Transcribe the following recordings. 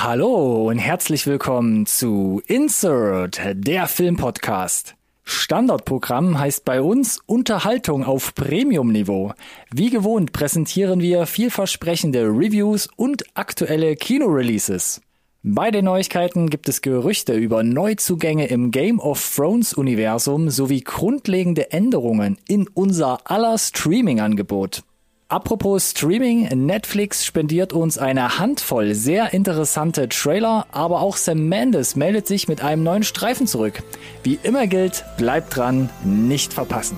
Hallo und herzlich willkommen zu Insert, der Filmpodcast. Standardprogramm heißt bei uns Unterhaltung auf Premium-Niveau. Wie gewohnt präsentieren wir vielversprechende Reviews und aktuelle Kinoreleases. Bei den Neuigkeiten gibt es Gerüchte über Neuzugänge im Game of Thrones Universum sowie grundlegende Änderungen in unser aller Streaming-Angebot. Apropos Streaming, Netflix spendiert uns eine Handvoll sehr interessante Trailer, aber auch Sam Mendes meldet sich mit einem neuen Streifen zurück. Wie immer gilt, bleibt dran, nicht verpassen.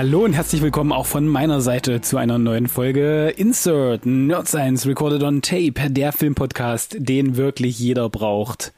Hallo und herzlich willkommen auch von meiner Seite zu einer neuen Folge Insert Nerd Science Recorded on Tape, der Filmpodcast, den wirklich jeder braucht.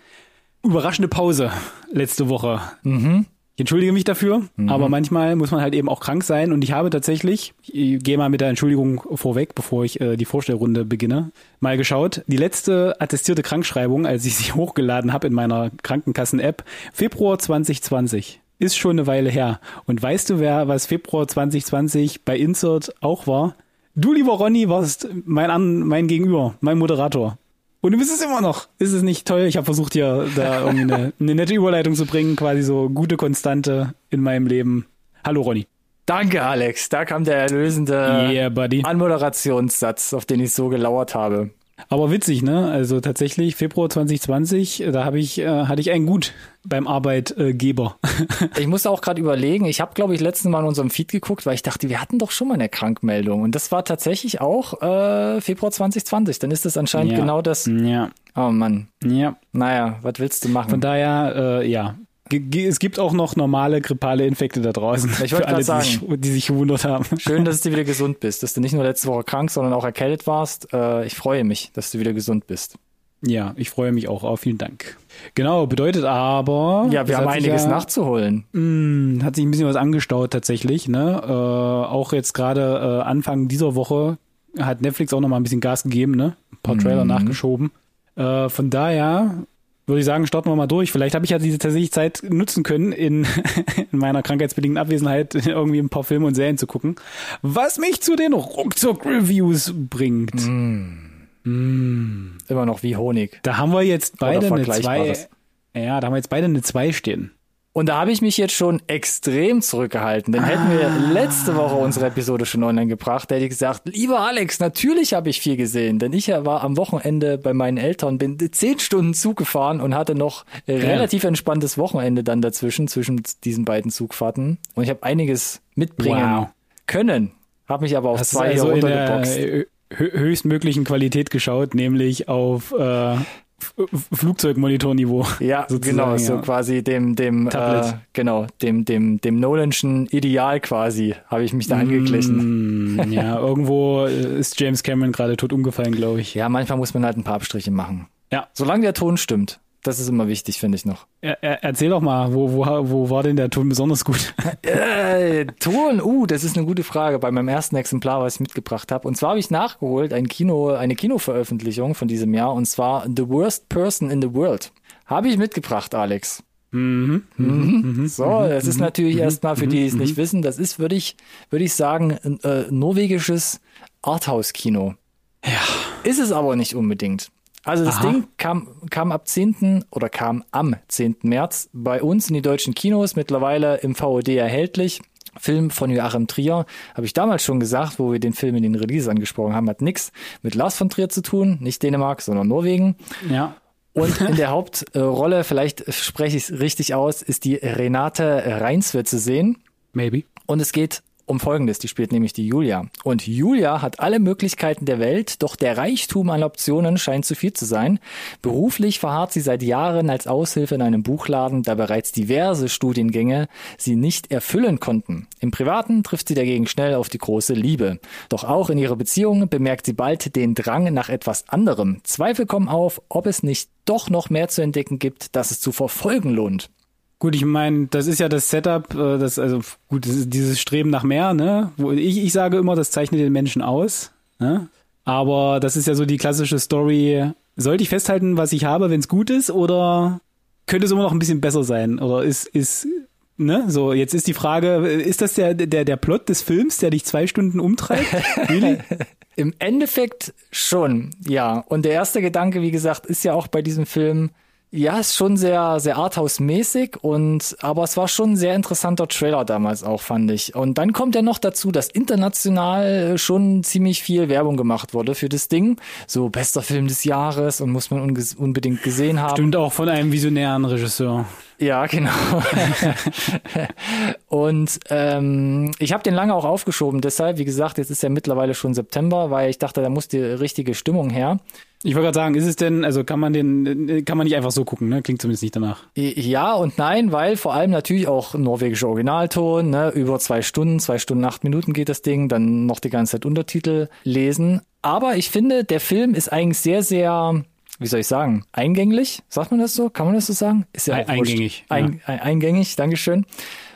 Überraschende Pause letzte Woche. Mhm. Ich entschuldige mich dafür, mhm. aber manchmal muss man halt eben auch krank sein und ich habe tatsächlich, ich gehe mal mit der Entschuldigung vorweg, bevor ich äh, die Vorstellrunde beginne, mal geschaut. Die letzte attestierte Krankschreibung, als ich sie hochgeladen habe in meiner Krankenkassen-App, Februar 2020 ist schon eine Weile her. Und weißt du, wer was Februar 2020 bei Insert auch war? Du, lieber Ronny, warst mein, mein Gegenüber, mein Moderator. Und du bist es immer noch. Ist es nicht toll? Ich habe versucht, hier da irgendwie eine, eine nette Überleitung zu bringen, quasi so gute Konstante in meinem Leben. Hallo, Ronny. Danke, Alex. Da kam der erlösende yeah, Anmoderationssatz, auf den ich so gelauert habe. Aber witzig, ne? Also tatsächlich Februar 2020, da habe ich äh, hatte ich einen gut beim Arbeitgeber. ich musste auch gerade überlegen, ich habe glaube ich letzten Mal in unserem Feed geguckt, weil ich dachte, wir hatten doch schon mal eine Krankmeldung und das war tatsächlich auch äh, Februar 2020. Dann ist das anscheinend ja. genau das. Ja. Oh Mann. Ja. Naja, was willst du machen? Von daher, äh, ja, es gibt auch noch normale grippale Infekte da draußen. Ich wollte gerade sagen, die sich, die sich gewundert haben. Schön, dass du wieder gesund bist, dass du nicht nur letzte Woche krank, sondern auch erkältet warst. Äh, ich freue mich, dass du wieder gesund bist. Ja, ich freue mich auch. Oh, vielen Dank. Genau, bedeutet aber. Ja, wir haben einiges ja, nachzuholen. Mh, hat sich ein bisschen was angestaut tatsächlich. Ne? Äh, auch jetzt gerade äh, Anfang dieser Woche hat Netflix auch noch mal ein bisschen Gas gegeben, ne? Ein paar Trailer mhm. nachgeschoben. Äh, von daher würde ich sagen, starten wir mal durch. Vielleicht habe ich ja diese tatsächlich Zeit nutzen können, in, in meiner krankheitsbedingten Abwesenheit irgendwie ein paar Filme und Serien zu gucken. Was mich zu den Ruckzuck-Reviews bringt. Mm. Mm. Immer noch wie Honig. Da haben wir jetzt beide eine zwei. Ja, da haben wir jetzt beide eine zwei stehen. Und da habe ich mich jetzt schon extrem zurückgehalten. Denn ah. hätten wir ah. letzte Woche unsere Episode schon online gebracht, hätte ich gesagt, lieber Alex, natürlich habe ich viel gesehen. Denn ich war am Wochenende bei meinen Eltern, bin zehn Stunden Zug gefahren und hatte noch ja. relativ entspanntes Wochenende dann dazwischen, zwischen diesen beiden Zugfahrten. Und ich habe einiges mitbringen wow. können. Habe mich aber auf zwei also hier runtergeboxt. höchstmöglichen Qualität geschaut, nämlich auf äh, Flugzeugmonitorniveau. Ja, genau, so quasi dem, dem, äh, genau, dem, dem, dem Nolanschen Ideal quasi, habe ich mich da angeglichen. Mm, ja, irgendwo ist James Cameron gerade tot umgefallen, glaube ich. Ja, manchmal muss man halt ein paar Abstriche machen. Ja. Solange der Ton stimmt. Das ist immer wichtig, finde ich noch. Er, er, erzähl doch mal, wo, wo, wo war denn der Ton besonders gut? äh, Ton, uh, das ist eine gute Frage bei meinem ersten Exemplar, was ich mitgebracht habe. Und zwar habe ich nachgeholt ein Kino, eine Kinoveröffentlichung von diesem Jahr und zwar The Worst Person in the World. Habe ich mitgebracht, Alex. Mhm. Mhm. Mhm. So, das ist natürlich erstmal für die, die es nicht wissen, das ist, würde ich, würde ich sagen, ein äh, norwegisches Arthouse-Kino. Ja. Ist es aber nicht unbedingt. Also das Aha. Ding kam, kam ab 10. oder kam am 10. März bei uns in die deutschen Kinos, mittlerweile im VOD erhältlich. Film von Joachim Trier, habe ich damals schon gesagt, wo wir den Film in den Release angesprochen haben, hat nichts mit Lars von Trier zu tun, nicht Dänemark, sondern Norwegen. Ja. Und in der Hauptrolle, vielleicht spreche ich es richtig aus, ist die Renate Reinswe zu sehen. Maybe. Und es geht um Folgendes, die spielt nämlich die Julia. Und Julia hat alle Möglichkeiten der Welt, doch der Reichtum an Optionen scheint zu viel zu sein. Beruflich verharrt sie seit Jahren als Aushilfe in einem Buchladen, da bereits diverse Studiengänge sie nicht erfüllen konnten. Im Privaten trifft sie dagegen schnell auf die große Liebe. Doch auch in ihrer Beziehung bemerkt sie bald den Drang nach etwas anderem. Zweifel kommen auf, ob es nicht doch noch mehr zu entdecken gibt, das es zu verfolgen lohnt. Gut, ich meine, das ist ja das Setup, äh, das also gut, das ist dieses Streben nach mehr, ne? Ich, ich sage immer, das zeichnet den Menschen aus, ne? Aber das ist ja so die klassische Story. Sollte ich festhalten, was ich habe, wenn es gut ist, oder könnte es immer noch ein bisschen besser sein? Oder ist, ist, ne? So, jetzt ist die Frage, ist das der, der, der Plot des Films, der dich zwei Stunden umtreibt? really? Im Endeffekt schon, ja. Und der erste Gedanke, wie gesagt, ist ja auch bei diesem Film, ja, ist schon sehr, sehr Arthouse-mäßig und, aber es war schon ein sehr interessanter Trailer damals auch, fand ich. Und dann kommt ja noch dazu, dass international schon ziemlich viel Werbung gemacht wurde für das Ding. So bester Film des Jahres und muss man unbedingt gesehen haben. Stimmt auch von einem visionären Regisseur. Ja, genau. und ähm, ich habe den lange auch aufgeschoben, deshalb, wie gesagt, jetzt ist ja mittlerweile schon September, weil ich dachte, da muss die richtige Stimmung her. Ich wollte gerade sagen, ist es denn, also kann man den, kann man nicht einfach so gucken, ne? Klingt zumindest nicht danach. Ja und nein, weil vor allem natürlich auch norwegischer Originalton, ne? Über zwei Stunden, zwei Stunden, acht Minuten geht das Ding, dann noch die ganze Zeit Untertitel lesen. Aber ich finde, der Film ist eigentlich sehr, sehr wie soll ich sagen, eingänglich? Sagt man das so? Kann man das so sagen? Ist ja eingängig. Ein, ja. Eingängig, Dankeschön.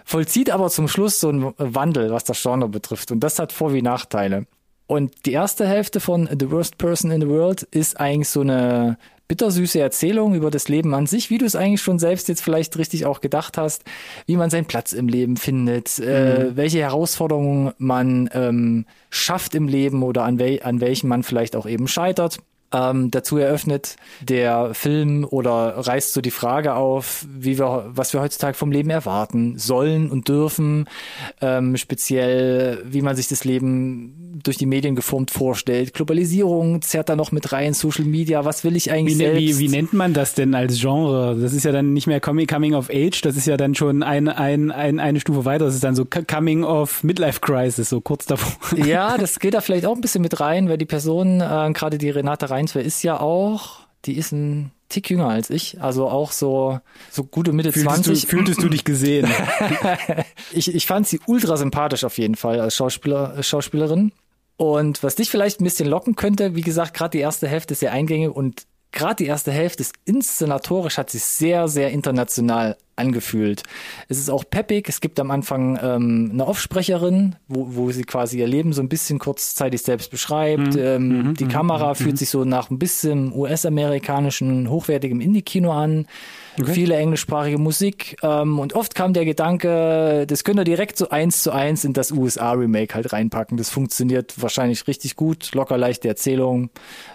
Vollzieht aber zum Schluss so einen Wandel, was das Genre betrifft. Und das hat Vor- wie Nachteile. Und die erste Hälfte von The Worst Person in the World ist eigentlich so eine bittersüße Erzählung über das Leben an sich, wie du es eigentlich schon selbst jetzt vielleicht richtig auch gedacht hast, wie man seinen Platz im Leben findet, äh, mhm. äh, welche Herausforderungen man ähm, schafft im Leben oder an, wel an welchen man vielleicht auch eben scheitert ähm, dazu eröffnet der Film oder reißt so die Frage auf, wie wir, was wir heutzutage vom Leben erwarten sollen und dürfen, ähm, speziell wie man sich das Leben durch die Medien geformt vorstellt. Globalisierung zerrt da noch mit rein, Social Media, was will ich eigentlich wie, selbst? Wie, wie nennt man das denn als Genre? Das ist ja dann nicht mehr Coming of Age, das ist ja dann schon ein, ein, ein, eine Stufe weiter. Das ist dann so Coming of Midlife Crisis, so kurz davor. Ja, das geht da vielleicht auch ein bisschen mit rein, weil die Person, äh, gerade die Renate Reinswer, ist ja auch, die ist ein Tick jünger als ich, also auch so, so gute Mitte fühltest 20. Du, fühltest du dich gesehen? ich, ich fand sie ultra sympathisch auf jeden Fall als Schauspieler, Schauspielerin. Und was dich vielleicht ein bisschen locken könnte, wie gesagt, gerade die erste Hälfte ist sehr eingängig und gerade die erste Hälfte ist inszenatorisch, hat sich sehr, sehr international angefühlt. Es ist auch peppig. Es gibt am Anfang ähm, eine Offsprecherin, wo, wo sie quasi ihr Leben so ein bisschen kurzzeitig selbst beschreibt. Mhm. Ähm, mhm. Die mhm. Kamera mhm. fühlt sich so nach ein bisschen US-amerikanischen, hochwertigem Indie-Kino an. Okay. Viele englischsprachige Musik. Ähm, und oft kam der Gedanke, das könnt ihr direkt so eins zu eins in das USA-Remake halt reinpacken. Das funktioniert wahrscheinlich richtig gut. Locker leichte Erzählung.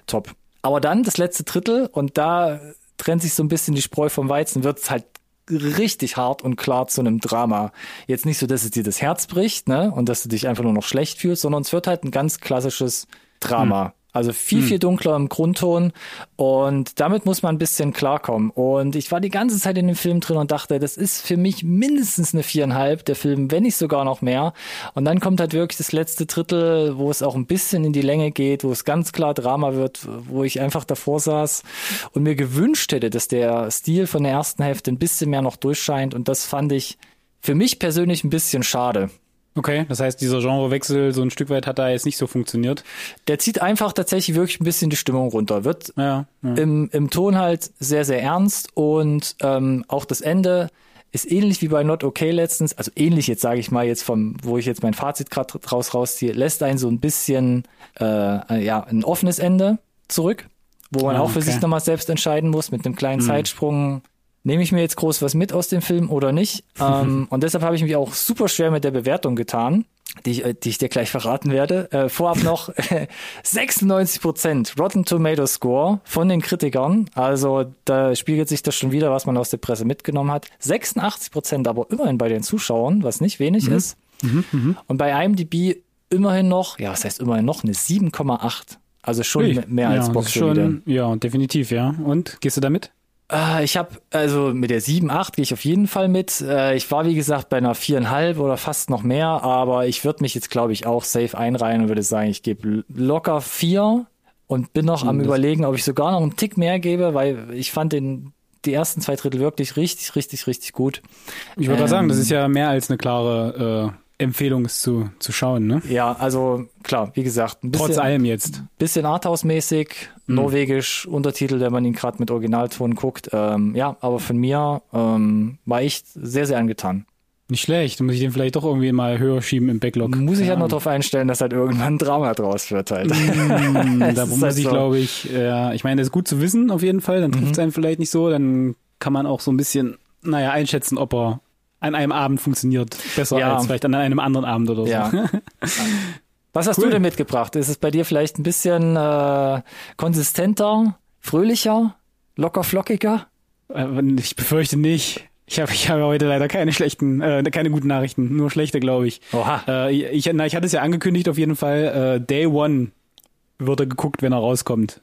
Top. Aber dann das letzte Drittel und da trennt sich so ein bisschen die Spreu vom Weizen, wird es halt richtig hart und klar zu einem Drama. Jetzt nicht so, dass es dir das Herz bricht, ne, und dass du dich einfach nur noch schlecht fühlst, sondern es wird halt ein ganz klassisches Drama. Hm. Also viel, viel hm. dunkler im Grundton und damit muss man ein bisschen klarkommen. Und ich war die ganze Zeit in dem Film drin und dachte, das ist für mich mindestens eine viereinhalb, der Film, wenn nicht sogar noch mehr. Und dann kommt halt wirklich das letzte Drittel, wo es auch ein bisschen in die Länge geht, wo es ganz klar Drama wird, wo ich einfach davor saß und mir gewünscht hätte, dass der Stil von der ersten Hälfte ein bisschen mehr noch durchscheint. Und das fand ich für mich persönlich ein bisschen schade. Okay, das heißt, dieser Genrewechsel so ein Stück weit hat da jetzt nicht so funktioniert. Der zieht einfach tatsächlich wirklich ein bisschen die Stimmung runter. Wird ja, ja. Im, im Ton halt sehr, sehr ernst und ähm, auch das Ende ist ähnlich wie bei Not Okay letztens, also ähnlich jetzt sage ich mal jetzt vom, wo ich jetzt mein Fazit gerade draus rausziehe, lässt einen so ein bisschen äh, ja ein offenes Ende zurück, wo man oh, auch für okay. sich nochmal selbst entscheiden muss mit einem kleinen mhm. Zeitsprung nehme ich mir jetzt groß was mit aus dem Film oder nicht. ähm, und deshalb habe ich mich auch super schwer mit der Bewertung getan, die ich, äh, die ich dir gleich verraten werde. Äh, vorab noch 96 Prozent Rotten Tomato Score von den Kritikern. Also da spiegelt sich das schon wieder, was man aus der Presse mitgenommen hat. 86 Prozent aber immerhin bei den Zuschauern, was nicht wenig mhm. ist. Mhm, mh. Und bei IMDb immerhin noch, ja, was heißt immerhin noch, eine 7,8. Also schon Ui, mehr als ja, Box schon, Ja, definitiv, ja. Und gehst du damit? Äh, ich habe, also mit der 7, 8 gehe ich auf jeden Fall mit. Äh, ich war, wie gesagt, bei einer 4,5 oder fast noch mehr, aber ich würde mich jetzt, glaube ich, auch safe einreihen und würde sagen, ich gebe locker 4 und bin noch am das- überlegen, ob ich sogar noch einen Tick mehr gebe, weil ich fand den die ersten zwei Drittel wirklich richtig, richtig, richtig gut. Ich würde ähm, sagen, das Ähm, ist ja mehr als eine klare äh, Empfehlung, es zu, zu schauen, ne? Ja, also klar, wie gesagt, ein bisschen, Trotz allem jetzt. bisschen Arthouse-mäßig, Mhm. norwegisch, Untertitel, wenn man ihn gerade mit Originalton guckt. Ähm, ja, aber von mir ähm, war ich sehr, sehr angetan. Nicht schlecht. Muss ich den vielleicht doch irgendwie mal höher schieben im Backlog. Muss ich Keine halt noch darauf einstellen, dass halt irgendwann ein Drama draus wird halt. Mm, da ist muss halt ich, so. glaube ich, ja, ich meine, das ist gut zu wissen auf jeden Fall, dann trifft es Mhm. einen vielleicht nicht so, dann kann man auch so ein bisschen, naja, einschätzen, ob er an einem Abend funktioniert. Besser Ja. als vielleicht an einem anderen Abend oder so. Ja. Was hast Cool. du denn mitgebracht? Ist es bei dir vielleicht ein bisschen äh, konsistenter, fröhlicher, locker flockiger? Äh, Ich befürchte nicht. Ich habe ich habe heute leider keine schlechten, äh, keine guten Nachrichten, nur schlechte, glaube ich. Oha. Äh, ich, na, ich hatte es ja angekündigt auf jeden Fall. Äh, Day One wird er geguckt, wenn er rauskommt.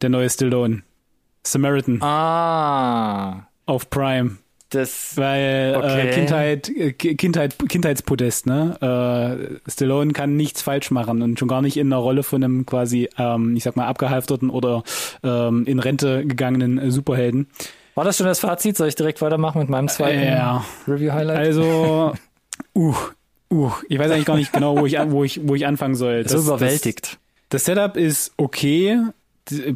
Der neue Stallone. Samaritan Ah, auf Prime. Das. Weil Okay. äh, Kindheit, äh, Ki- Kindheit, Kindheitspodest, ne? Äh, Stallone kann nichts falsch machen und schon gar nicht in einer Rolle von einem quasi, ähm, ich sag mal, abgehalfterten oder ähm, in Rente gegangenen Superhelden. War das schon das Fazit? Soll ich direkt weitermachen mit meinem zweiten Ja. Review-Highlight? Also, uh, uh, ich weiß eigentlich gar nicht genau, wo ich, wo ich, wo ich anfangen soll. so überwältigt. Das, das Setup ist okay,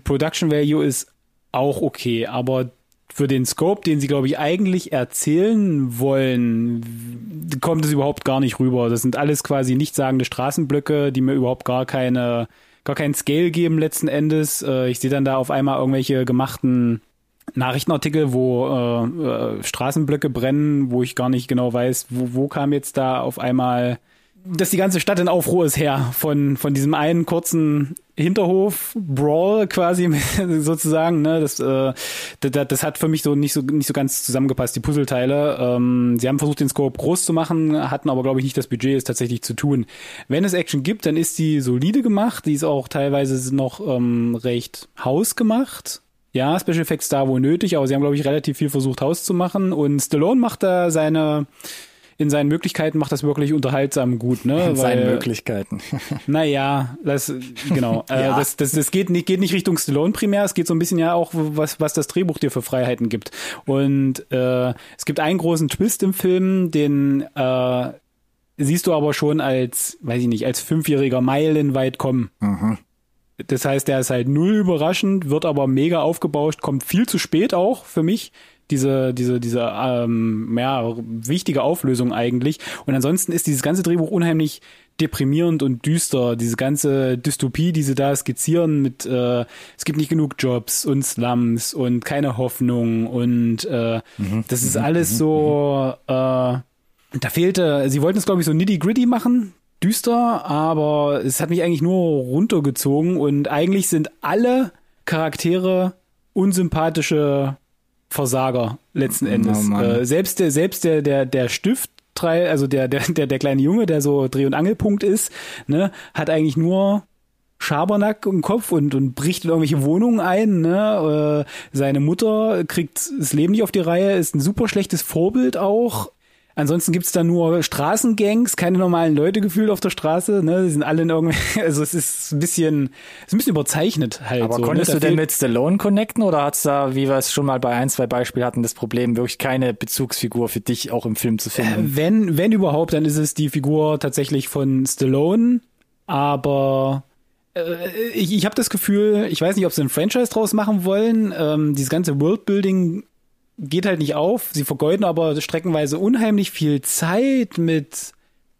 Production Value ist auch okay, aber für den Scope, den sie, glaube ich, eigentlich erzählen wollen, kommt es überhaupt gar nicht rüber. Das sind alles quasi nichtssagende Straßenblöcke, die mir überhaupt gar keine, gar keinen Scale geben letzten Endes. Äh, Ich sehe dann da auf einmal irgendwelche gemachten Nachrichtenartikel, wo äh, äh, Straßenblöcke brennen, wo ich gar nicht genau weiß, wo, wo kam jetzt da auf einmal, dass die ganze Stadt in Aufruhr ist her von von diesem einen kurzen Hinterhof Brawl quasi sozusagen. Ne, das, äh, das das hat für mich so nicht so nicht so ganz zusammengepasst die Puzzleteile. Ähm, sie haben versucht den Scope groß zu machen, hatten aber glaube ich nicht das Budget, es tatsächlich zu tun. Wenn es Action gibt, dann ist die solide gemacht. Die ist auch teilweise noch ähm, recht hausgemacht. Ja, Special Effects da wo nötig, aber sie haben, glaube ich, relativ viel versucht, Haus zu machen. Und Stallone macht da seine, in seinen Möglichkeiten macht das wirklich unterhaltsam gut, ne? In seinen Weil- Möglichkeiten. Naja, das, genau. äh, Ja. das, das, das geht nicht, geht nicht Richtung Stallone primär, es geht so ein bisschen ja auch, was, was das Drehbuch dir für Freiheiten gibt. Und äh, es gibt einen großen Twist im Film, den äh, siehst du aber schon als, weiß ich nicht, als Fünfjähriger meilenweit kommen. Das heißt, der ist halt null überraschend, wird aber mega aufgebauscht, kommt viel zu spät auch für mich. Diese, diese, diese, ähm, ja, wichtige Auflösung eigentlich. Und ansonsten ist dieses ganze Drehbuch unheimlich deprimierend und düster. Diese ganze Dystopie, die sie da skizzieren mit, äh, es gibt nicht genug Jobs und Slums und keine Hoffnung und äh, das ist alles so, äh, da fehlte, sie wollten es glaube ich so nitty-gritty machen, düster, aber es hat mich eigentlich nur runtergezogen. Und eigentlich sind alle Charaktere unsympathische Versager letzten Endes. Mann. äh, selbst der, selbst der, der, der Stift, also der, der, der, der kleine Junge, der so Dreh- und Angelpunkt ist, ne, hat eigentlich nur Schabernack im Kopf und, und bricht in irgendwelche Wohnungen ein. Ne? Äh, seine Mutter kriegt das Leben nicht auf die Reihe, ist ein super schlechtes Vorbild auch. Ansonsten gibt's da nur Straßengangs, keine normalen Leute gefühlt auf der Straße. Ne? Die sind alle in irgendwie, also es ist ein bisschen, es ist ein bisschen überzeichnet halt. Aber so, konntest ne? du denn mit Stallone connecten oder hat's da, wie wir es schon mal bei ein, zwei Beispielen hatten, das Problem, wirklich keine Bezugsfigur für dich auch im Film zu finden? Wenn, wenn überhaupt, dann ist es die Figur tatsächlich von Stallone, aber äh, ich, ich habe das Gefühl, ich weiß nicht, ob sie ein Franchise draus machen wollen. Ähm, dieses ganze Worldbuilding geht halt nicht auf. Sie vergeuden aber streckenweise unheimlich viel Zeit mit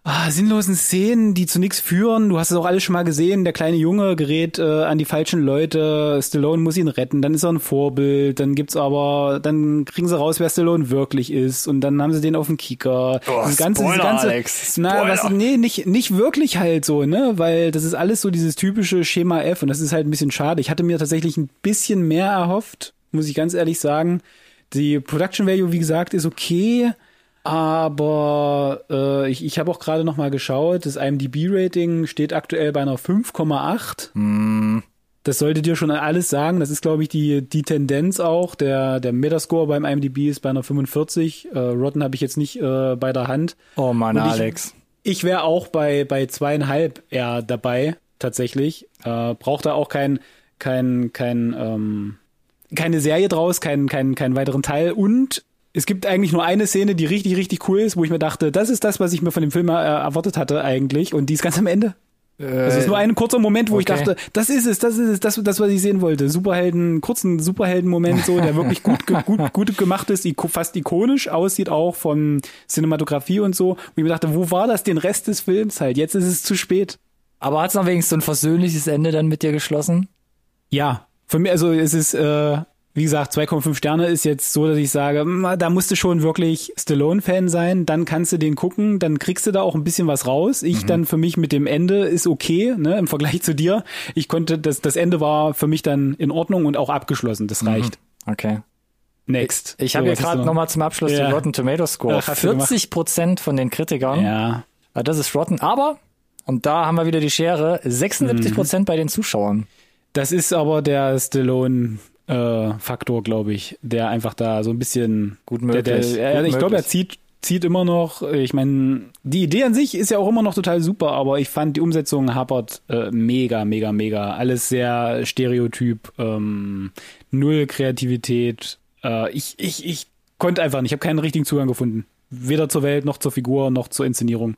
ah, sinnlosen Szenen, die zu nichts führen. Du hast es auch alles schon mal gesehen. Der kleine Junge gerät äh, an die falschen Leute. Stallone muss ihn retten. Dann ist er ein Vorbild. Dann gibt's aber, dann kriegen sie raus, wer Stallone wirklich ist. Und dann haben sie den auf dem Kicker. Oh, Dieses ganze, Spoiler, ganze, Alex, Na, was, nee, nicht, nicht wirklich halt so, ne? Weil das ist alles so dieses typische Schema F und das ist halt ein bisschen schade. Ich hatte mir tatsächlich ein bisschen mehr erhofft, muss ich ganz ehrlich sagen. Die Production Value, wie gesagt, ist okay, aber äh, ich, ich habe auch gerade noch mal geschaut, das IMDb-Rating steht aktuell bei einer 5,8. Das sollte dir schon alles sagen. Das ist, glaube ich, die, die Tendenz auch. Der, der Metascore beim IMDb ist bei einer 45. Äh, Rotten habe ich jetzt nicht äh, bei der Hand. Oh Mann, ich- Alex. Ich wäre auch bei, bei zweieinhalb eher dabei, tatsächlich. Äh, braucht da auch kein, kein, kein, ähm, keine Serie draus, keinen kein, keinen weiteren Teil. Und es gibt eigentlich nur eine Szene, die richtig, richtig cool ist, wo ich mir dachte, das ist das, was ich mir von dem Film äh, erwartet hatte eigentlich. Und die ist ganz am Ende. Es ist nur ein kurzer Moment, wo ich Äh, okay. dachte, das ist es, das ist es, das, das, was ich sehen wollte. Superhelden, kurzen Superhelden-Moment so, der wirklich gut, gut, gut gemacht ist, fast ikonisch aussieht auch von Cinematografie und so. Und ich mir dachte, wo war das den Rest des Films halt? Jetzt ist es zu spät. Aber hat's noch wenigstens so ein versöhnliches Ende dann mit dir geschlossen? Ja, für mich, also es ist, äh, wie gesagt, 2,5 Sterne ist jetzt so, dass ich sage, mm, da musst du schon wirklich Stallone-Fan sein, dann kannst du den gucken, dann kriegst du da auch ein bisschen was raus. Ich dann für mich mit dem Ende ist okay, ne, im Vergleich zu dir. Ich konnte, das, das Ende war für mich dann in Ordnung und auch abgeschlossen, das reicht. Okay. Next. Ich habe So, hier was hast gerade du nochmal zum Abschluss Ja. den Rotten Tomato Score. Ach, hast du gemacht. 40 Prozent von den Kritikern. Ja, Ja, Das ist Rotten. Aber, und da haben wir wieder die Schere, 76 Mhm. Prozent bei den Zuschauern. Das ist aber der Stallone. Äh, Faktor, glaube ich, der einfach da so ein bisschen Gut Der, möglich. der, Gut er, ich glaube, er zieht, zieht immer noch. Ich meine, die Idee an sich ist ja auch immer noch total super, aber ich fand die Umsetzung hapert äh, mega, mega, mega. Alles sehr stereotyp, ähm, null Kreativität. Äh, ich, ich, ich konnte einfach nicht. Ich habe keinen richtigen Zugang gefunden. Weder zur Welt noch zur Figur noch zur Inszenierung.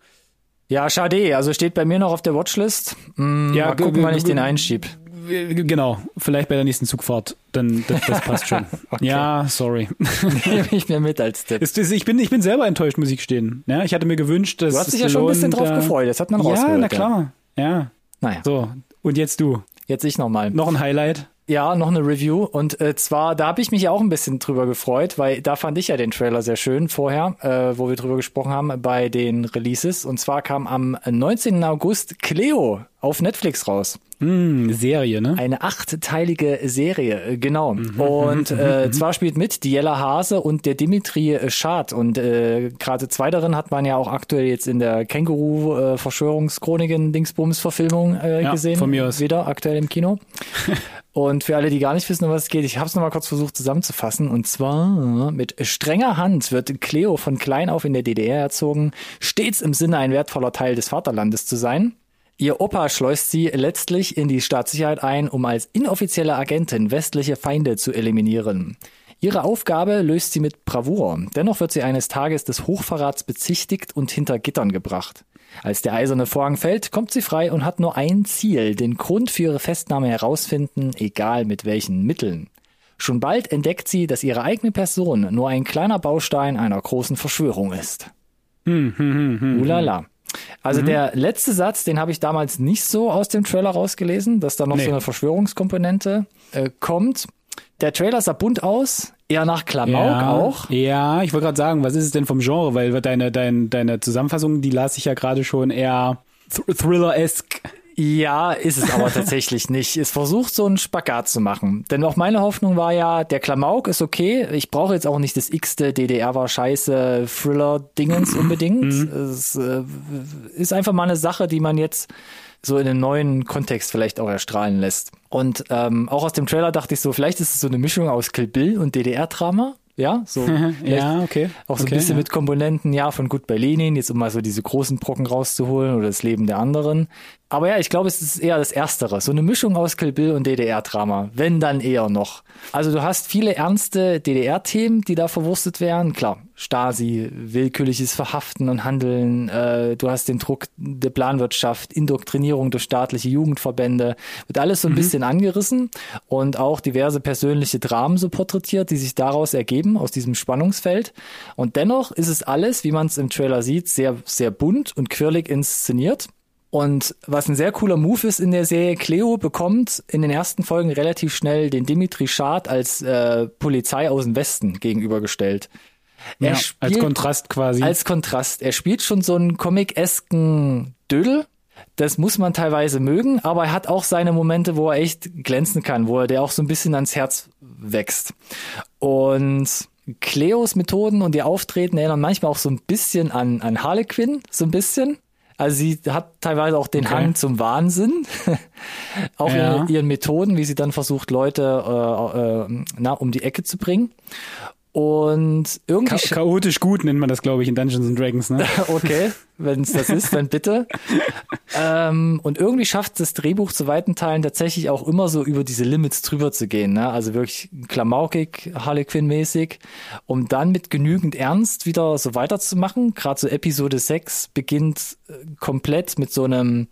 Ja, schade. Also steht bei mir noch auf der Watchlist. Hm, Ja, mal gucken, wann ich den einschieb. G- Genau, vielleicht bei der nächsten Zugfahrt. Dann das, das passt schon. Ja, sorry. Nehme ich mir mit als Tipp. Es ist, ich, bin, ich bin selber enttäuscht, muss ich gestehen. Ja, ich hatte mir gewünscht, dass Du hast dich ja schon ein bisschen drauf gefreut. Das hat man Ja, rausgehört. na klar. Ja. Naja, So, und jetzt du. jetzt ich nochmal. Noch ein Highlight. Ja, noch eine Review. Und äh, zwar, da habe ich mich ja auch ein bisschen drüber gefreut, weil da fand ich ja den Trailer sehr schön vorher, äh, wo wir drüber gesprochen haben bei den Releases. Und zwar kam am 19. August Cleo auf Netflix raus. Hm, Serie, ne? Eine achtteilige Serie, äh, genau. Mhm, und äh, zwar spielt mit die Jella Hase und der Dimitri äh, Schad. Und äh, gerade zweiteren hat man ja auch aktuell jetzt in der Känguru-Verschwörungschroniken-Dingsbums-Verfilmung äh, Ja, gesehen. von mir aus. Wieder aktuell im Kino. Und für alle, die gar nicht wissen, um was es geht, ich habe es nochmal kurz versucht zusammenzufassen. Und zwar mit strenger Hand wird Cleo von klein auf in der DDR erzogen, stets im Sinne ein wertvoller Teil des Vaterlandes zu sein. Ihr Opa schleust sie letztlich in die Staatssicherheit ein, um als inoffizielle Agentin westliche Feinde zu eliminieren. Ihre Aufgabe löst sie mit Bravour. Dennoch wird sie eines Tages des Hochverrats bezichtigt und hinter Gittern gebracht. Als der eiserne Vorhang fällt, kommt sie frei und hat nur ein Ziel, den Grund für ihre Festnahme herausfinden, egal mit welchen Mitteln. Schon bald entdeckt sie, dass ihre eigene Person nur ein kleiner Baustein einer großen Verschwörung ist. Ulala. Also der letzte Satz, den habe ich damals nicht so aus dem Trailer rausgelesen, dass da noch Nee. so eine Verschwörungskomponente äh, kommt. Der Trailer sah bunt aus, eher nach Klamauk ja, auch. Ja, ich wollte gerade sagen, was ist es denn vom Genre? Weil deine, deine, deine Zusammenfassung, die las ich ja gerade schon eher Thr- Thriller-esque. Ja, ist es aber tatsächlich nicht. Es versucht so einen Spagat zu machen. Denn auch meine Hoffnung war ja, der Klamauk ist okay. Ich brauche jetzt auch nicht das x-te DDR war scheiße Thriller-Dingens unbedingt. Es äh, ist einfach mal eine Sache, die man jetzt so in einen neuen Kontext vielleicht auch erstrahlen lässt. Und ähm, auch aus dem Trailer dachte ich so, vielleicht ist es so eine Mischung aus Kill Bill und DDR-Drama. Ja, so Ja, okay. auch so okay, ein bisschen ja. mit Komponenten, ja, von Goodbye Lenin, jetzt um mal so diese großen Brocken rauszuholen oder das Leben der anderen. Aber ja, ich glaube, es ist eher das Erstere. So eine Mischung aus Kill Bill und DDR-Drama. Wenn dann eher noch. Also du hast viele ernste DDR-Themen, die da verwurstet werden. Klar, Stasi, willkürliches Verhaften und Handeln. Äh, du hast den Druck der Planwirtschaft, Indoktrinierung durch staatliche Jugendverbände. Wird alles so ein bisschen angerissen und auch diverse persönliche Dramen so porträtiert, die sich daraus ergeben, aus diesem Spannungsfeld. Und dennoch ist es alles, wie man es im Trailer sieht, sehr, sehr bunt und quirlig inszeniert. Und was ein sehr cooler Move ist in der Serie, Cleo bekommt in den ersten Folgen relativ schnell den Dimitri Schad als äh, Polizei aus dem Westen gegenübergestellt. Er ja, spielt als Kontrast quasi. als Kontrast. Er spielt schon so einen comic-esken Dödel. Das muss man teilweise mögen, aber er hat auch seine Momente, wo er echt glänzen kann, wo er der auch so ein bisschen ans Herz wächst. Und Cleos Methoden und ihr Auftreten erinnern manchmal auch so ein bisschen an, an Harlequin, so ein bisschen. Also sie hat teilweise auch den Okay. Hang zum Wahnsinn, auch Ja. in ihren Methoden, wie sie dann versucht, Leute äh, äh, na, um die Ecke zu bringen. Und irgendwie Cha chaotisch gut nennt man das, glaube ich, in Dungeons and Dragons, ne? Okay, wenn es das ist, dann bitte. ähm, und irgendwie schafft das Drehbuch zu weiten Teilen tatsächlich auch immer so über diese Limits drüber zu gehen. Ne? Also wirklich klamaukig, Harley Quinn-mäßig, um dann mit genügend Ernst wieder so weiterzumachen. Gerade so Episode 6 beginnt äh, komplett mit so einem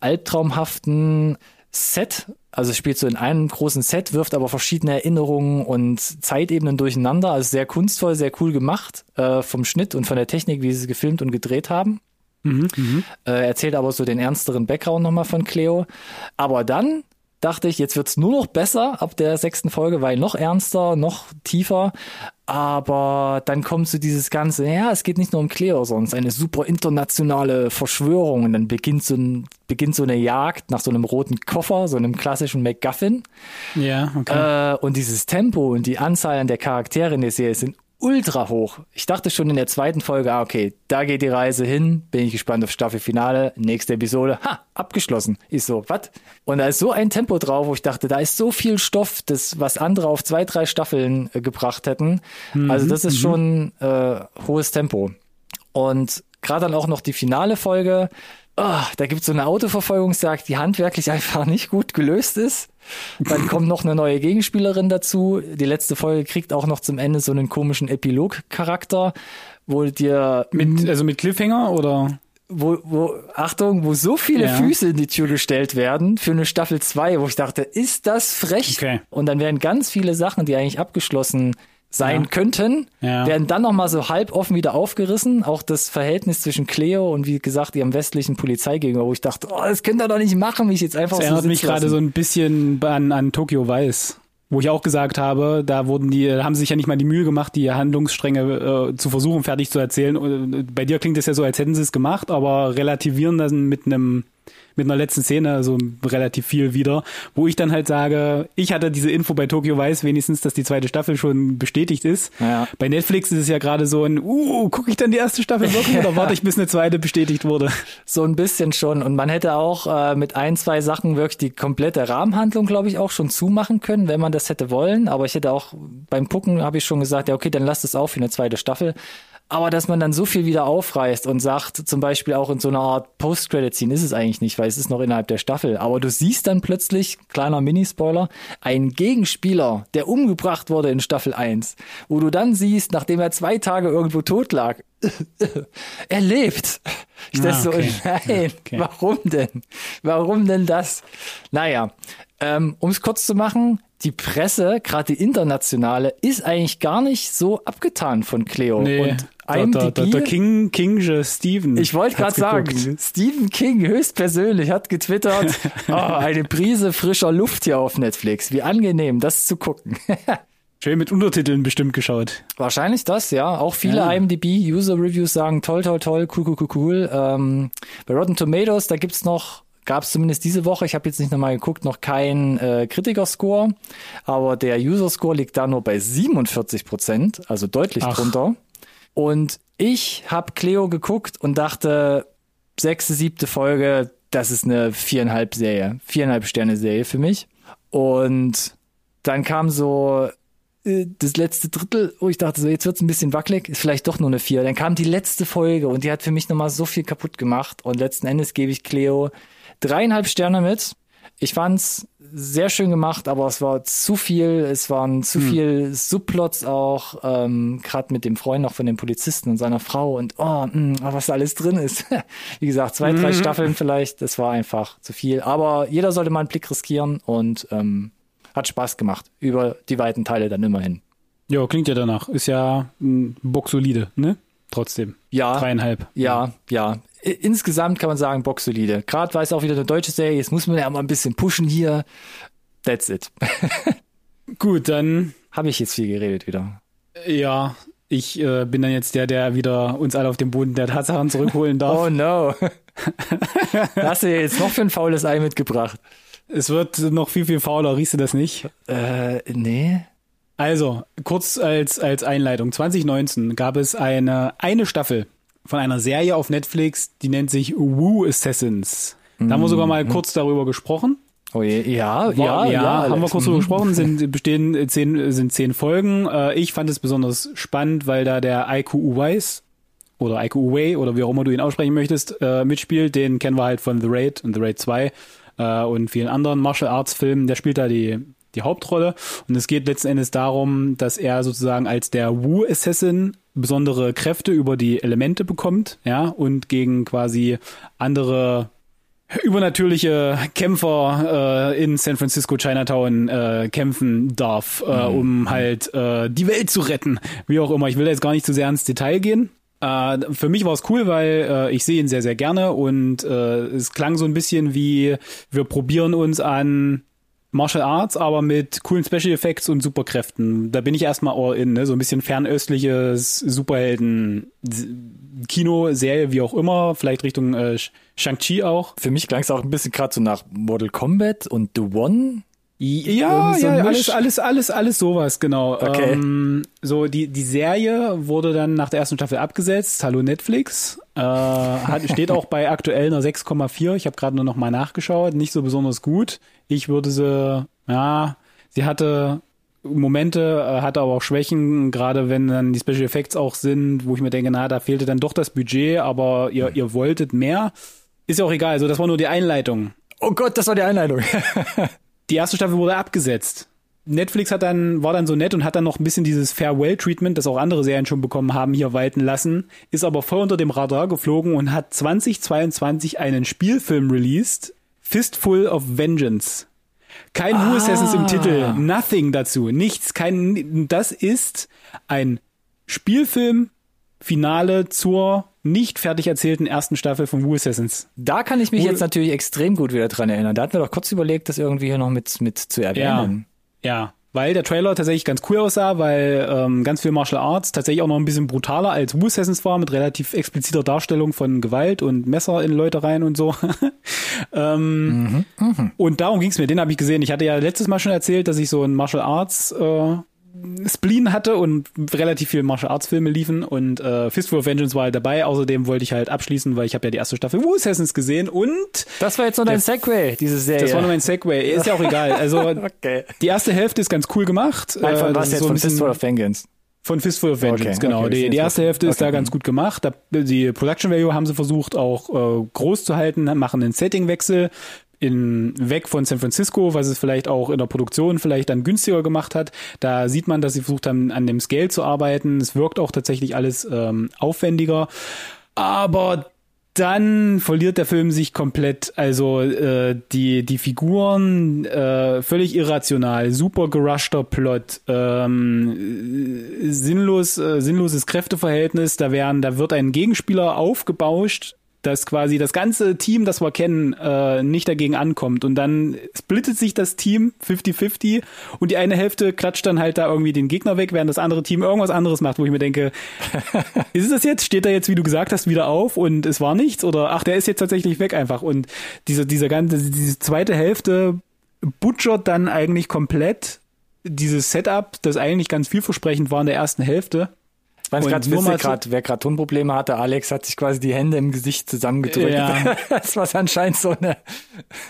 albtraumhaften Set, also es spielt so in einem großen Set, wirft aber verschiedene Erinnerungen und Zeitebenen durcheinander. Also sehr kunstvoll, sehr cool gemacht äh, vom Schnitt und von der Technik, wie sie es gefilmt und gedreht haben. Äh, erzählt aber so den ernsteren Background nochmal von Cleo. Aber dann dachte ich, jetzt wird's nur noch besser ab der sechsten Folge, weil noch ernster, noch tiefer. Aber dann kommt so dieses Ganze, ja, es geht nicht nur um Cleo, sondern es ist eine super internationale Verschwörung. Und dann beginnt so, ein, beginnt so eine Jagd nach so einem roten Koffer, so einem klassischen MacGuffin. Ja, okay. Äh, und dieses Tempo und die Anzahl an der Charaktere in der Serie sind ultra hoch. Ich dachte schon in der zweiten Folge, ah, okay, da geht die Reise hin, bin ich gespannt auf Staffelfinale, nächste Episode, ha, abgeschlossen. Ich so, was? Und da ist so ein Tempo drauf, wo ich dachte, da ist so viel Stoff, das, was andere auf zwei, drei Staffeln äh, gebracht hätten. Also das ist schon äh, hohes Tempo. Und gerade dann auch noch die finale Folge, ah, da gibt's so eine Autoverfolgungsjagd, die handwerklich einfach nicht gut gelöst ist. Dann kommt noch eine neue Gegenspielerin dazu. Die letzte Folge kriegt auch noch zum Ende so einen komischen Epilog-Charakter, wo dir mit, also mit Cliffhanger oder? wo, wo, Achtung, wo so viele Ja. Füße in die Tür gestellt werden für eine Staffel 2, wo ich dachte, ist das frech? Okay. Und dann werden ganz viele Sachen, die eigentlich abgeschlossen sein Ja. könnten, Ja. werden dann nochmal so halb offen wieder aufgerissen. Auch das Verhältnis zwischen Cleo und wie gesagt ihrem westlichen Polizei gegenüber, wo ich dachte, oh, das könnt ihr doch nicht machen, wie ich jetzt einfach Das so erinnert mich gerade so ein bisschen an, an Tokyo Vice. Wo ich auch gesagt habe, da wurden die, haben sie sich ja nicht mal die Mühe gemacht, die Handlungsstränge äh, zu versuchen, fertig zu erzählen. Äh, Bei dir klingt es ja so, als hätten sie es gemacht, aber relativieren das mit einem mit einer letzten Szene, also relativ viel wieder, wo ich dann halt sage, ich hatte diese Info bei Tokyo Vice wenigstens, dass die zweite Staffel schon bestätigt ist. Ja. Bei Netflix ist es ja gerade so ein, uh, gucke ich dann die erste Staffel wirklich oder warte ich, bis eine zweite bestätigt wurde? So ein bisschen schon. Und man hätte auch äh, mit ein, zwei Sachen wirklich die komplette Rahmenhandlung, glaube ich, auch schon zumachen können, wenn man das hätte wollen. Aber ich hätte auch beim Gucken, habe ich schon gesagt, ja, okay, dann lasst es auf für eine zweite Staffel. Aber dass man dann so viel wieder aufreißt und sagt, zum Beispiel auch in so einer Art Post-Credit-Scene ist es eigentlich nicht, weil es ist noch innerhalb der Staffel. Aber du siehst dann plötzlich, kleiner Minispoiler, einen Gegenspieler, der umgebracht wurde in Staffel 1, wo du dann siehst, nachdem er zwei Tage irgendwo tot lag, er lebt. Ich Ah, dachte so, okay. nein, Okay. warum denn? Warum denn das? Naja, ähm, um es kurz zu machen, die Presse, gerade die internationale, ist eigentlich gar nicht so abgetan von Cleo. Nee, Und IMDb, der, der, der King, King Steven. ich wollte gerade sagen. Stephen King höchstpersönlich hat getwittert, oh, eine Prise frischer Luft hier auf Netflix. Wie angenehm, das zu gucken. Schön mit Untertiteln bestimmt geschaut. Wahrscheinlich das, ja. Auch viele Ja. IMDb-User-Reviews sagen toll, toll, toll, cool, cool, cool, cool. Ähm, bei Rotten Tomatoes, da gibt's noch, gab's zumindest diese Woche, ich habe jetzt nicht nochmal geguckt, noch kein äh, Kritiker-Score, aber der User-Score liegt da nur bei 47 Prozent, also deutlich Ach. drunter. Und ich habe Cleo geguckt und dachte, sechste, siebte Folge, das ist eine viereinhalb Serie, viereinhalb Sterne Serie für mich. Und dann kam so äh, das letzte Drittel, wo ich dachte, so jetzt wird's ein bisschen wackelig, ist vielleicht doch nur eine vier. Dann kam die letzte Folge und die hat für mich nochmal so viel kaputt gemacht. Und letzten Endes gebe ich Cleo dreieinhalb Sterne mit. Ich fand's sehr schön gemacht, aber es war zu viel, es waren zu viel Subplots auch, ähm, gerade mit dem Freund noch von dem Polizisten und seiner Frau und oh, mh, was da alles drin ist. Wie gesagt, zwei, drei Staffeln vielleicht, das war einfach zu viel. Aber jeder sollte mal einen Blick riskieren und ähm, hat Spaß gemacht. Über die weiten Teile dann immerhin. Ja, klingt ja danach. Ist ja ein boxsolide, ne? Trotzdem. Ja. Dreieinhalb. Ja, ja. Insgesamt kann man sagen, boxsolide. Gerade weil es auch wieder eine deutsche Serie ist, muss man ja mal ein bisschen pushen hier. That's it. Gut, dann, Habe ich jetzt viel geredet wieder. ja, ich äh, bin dann jetzt der, der wieder uns alle auf den Boden der Tatsachen zurückholen darf. Oh no. Hast du jetzt noch für ein faules Ei mitgebracht? Es wird noch viel, viel fauler, riechst du das nicht? Äh, nee. Also, kurz als, als Einleitung. 2019 gab es eine, eine Staffel von einer Serie auf Netflix, die nennt sich Woo Assassins. Da haben wir sogar mal kurz darüber gesprochen. Oh je, ja, ja, ja, ja, haben wir kurz darüber gesprochen, sind, bestehen zehn, sind zehn Folgen. Äh, Ich fand es besonders spannend, weil da der Aiku Uwais oder Aiku Uwei oder wie auch immer du ihn aussprechen möchtest, äh, mitspielt. Den kennen wir halt von The Raid und The Raid 2 äh, und vielen anderen Martial Arts Filmen. Der spielt da die, die Hauptrolle. Und es geht letzten Endes darum, dass er sozusagen als der Wu Assassin besondere Kräfte über die Elemente bekommt, ja, und gegen quasi andere übernatürliche Kämpfer äh, in San Francisco Chinatown äh, kämpfen darf, äh, um halt äh, die Welt zu retten. Wie auch immer. Ich will da jetzt gar nicht zu sehr ins Detail gehen. Äh, für mich war es cool, weil äh, ich sehe ihn sehr, sehr gerne und äh, es klang so ein bisschen wie wir probieren uns an Martial Arts, aber mit coolen Special Effects und Superkräften. Da bin ich erstmal all in, ne? so ein bisschen fernöstliches Superhelden Kino, Serie, wie auch immer, vielleicht Richtung äh, Shang-Chi auch. Für mich klang es auch ein bisschen gerade so nach Mortal Kombat und The One. Ja, so ja, alles, alles, alles, alles sowas, genau. Okay. Ähm, so, die, die Serie wurde dann nach der ersten Staffel abgesetzt. Hallo Netflix. Äh, hat, steht auch bei aktuell einer 6,4. Ich habe gerade nur noch mal nachgeschaut. Nicht so besonders gut. Ich würde sie, ja, sie hatte Momente, äh, hatte aber auch Schwächen, gerade wenn dann die Special Effects auch sind, wo ich mir denke, na, da fehlte dann doch das Budget, aber ihr, ihr wolltet mehr. Ist ja auch egal. Also, das war nur die Einleitung. Oh Gott, das war die Einleitung. Die erste Staffel wurde abgesetzt. Netflix hat dann, war dann so nett und hat dann noch ein bisschen dieses Farewell-Treatment, das auch andere Serien schon bekommen haben, hier walten lassen, ist aber voll unter dem Radar geflogen und hat 2022 einen Spielfilm released, Fistful of Vengeance. Kein ah. Who Assassins im Titel, nothing dazu, nichts, kein, das ist ein Spielfilm, Finale zur nicht fertig erzählten ersten Staffel von Who Assassins. Da kann ich mich Wo- jetzt natürlich extrem gut wieder dran erinnern. Da hatten wir doch kurz überlegt, das irgendwie hier noch mit, mit zu erwähnen. Ja, weil der Trailer tatsächlich ganz cool aussah, weil ähm, ganz viel Martial Arts tatsächlich auch noch ein bisschen brutaler als Woo Assassins war, mit relativ expliziter Darstellung von Gewalt und Messer in Leute rein und so. ähm, Und darum ging's mir, den habe ich gesehen. Ich hatte ja letztes Mal schon erzählt, dass ich so ein Martial Arts äh, Spleen hatte und relativ viele Martial Arts Filme liefen und äh, Fistful of Vengeance war halt dabei. Außerdem wollte ich halt abschließen, weil ich habe ja die erste Staffel Woo Assassins gesehen und Das war jetzt nur dein Segway, diese Serie. das war nur mein Segway. Ist ja auch egal. Also Okay. die erste Hälfte ist ganz cool gemacht. Nein, von Äh, das was ist jetzt? so von Fistful of Vengeance. von Fistful of Vengeance, Okay, genau. okay, die, die erste Hälfte ist okay. da ganz gut gemacht. Da, die Production Value haben sie versucht auch äh, groß zu halten, machen einen Settingwechsel in weg von San Francisco, was es vielleicht auch in der Produktion vielleicht dann günstiger gemacht hat. Da sieht man, dass sie versucht haben, an dem Scale zu arbeiten. Es wirkt auch tatsächlich alles ähm, aufwendiger. Aber dann verliert der Film sich komplett. Also äh, die die Figuren äh, völlig irrational, super gerushter Plot, ähm, äh, sinnlos äh, sinnloses Kräfteverhältnis. Da werden da wird ein Gegenspieler aufgebauscht dass quasi das ganze Team, das wir kennen, äh, nicht dagegen ankommt. Und dann splittet sich das Team 50-50 und die eine Hälfte klatscht dann halt da irgendwie den Gegner weg, während das andere Team irgendwas anderes macht, wo ich mir denke, ist es das jetzt? Steht er jetzt, wie du gesagt hast, wieder auf und es war nichts? Oder ach, der ist jetzt tatsächlich weg einfach. Und diese, diese ganze, diese zweite Hälfte butchert dann eigentlich komplett dieses Setup, das eigentlich ganz vielversprechend war in der ersten Hälfte. Ich Und gerade witzig, grad, wer gerade Tonprobleme hatte, Alex hat sich quasi die Hände im Gesicht zusammengedrückt. Ja. Das war anscheinend so eine,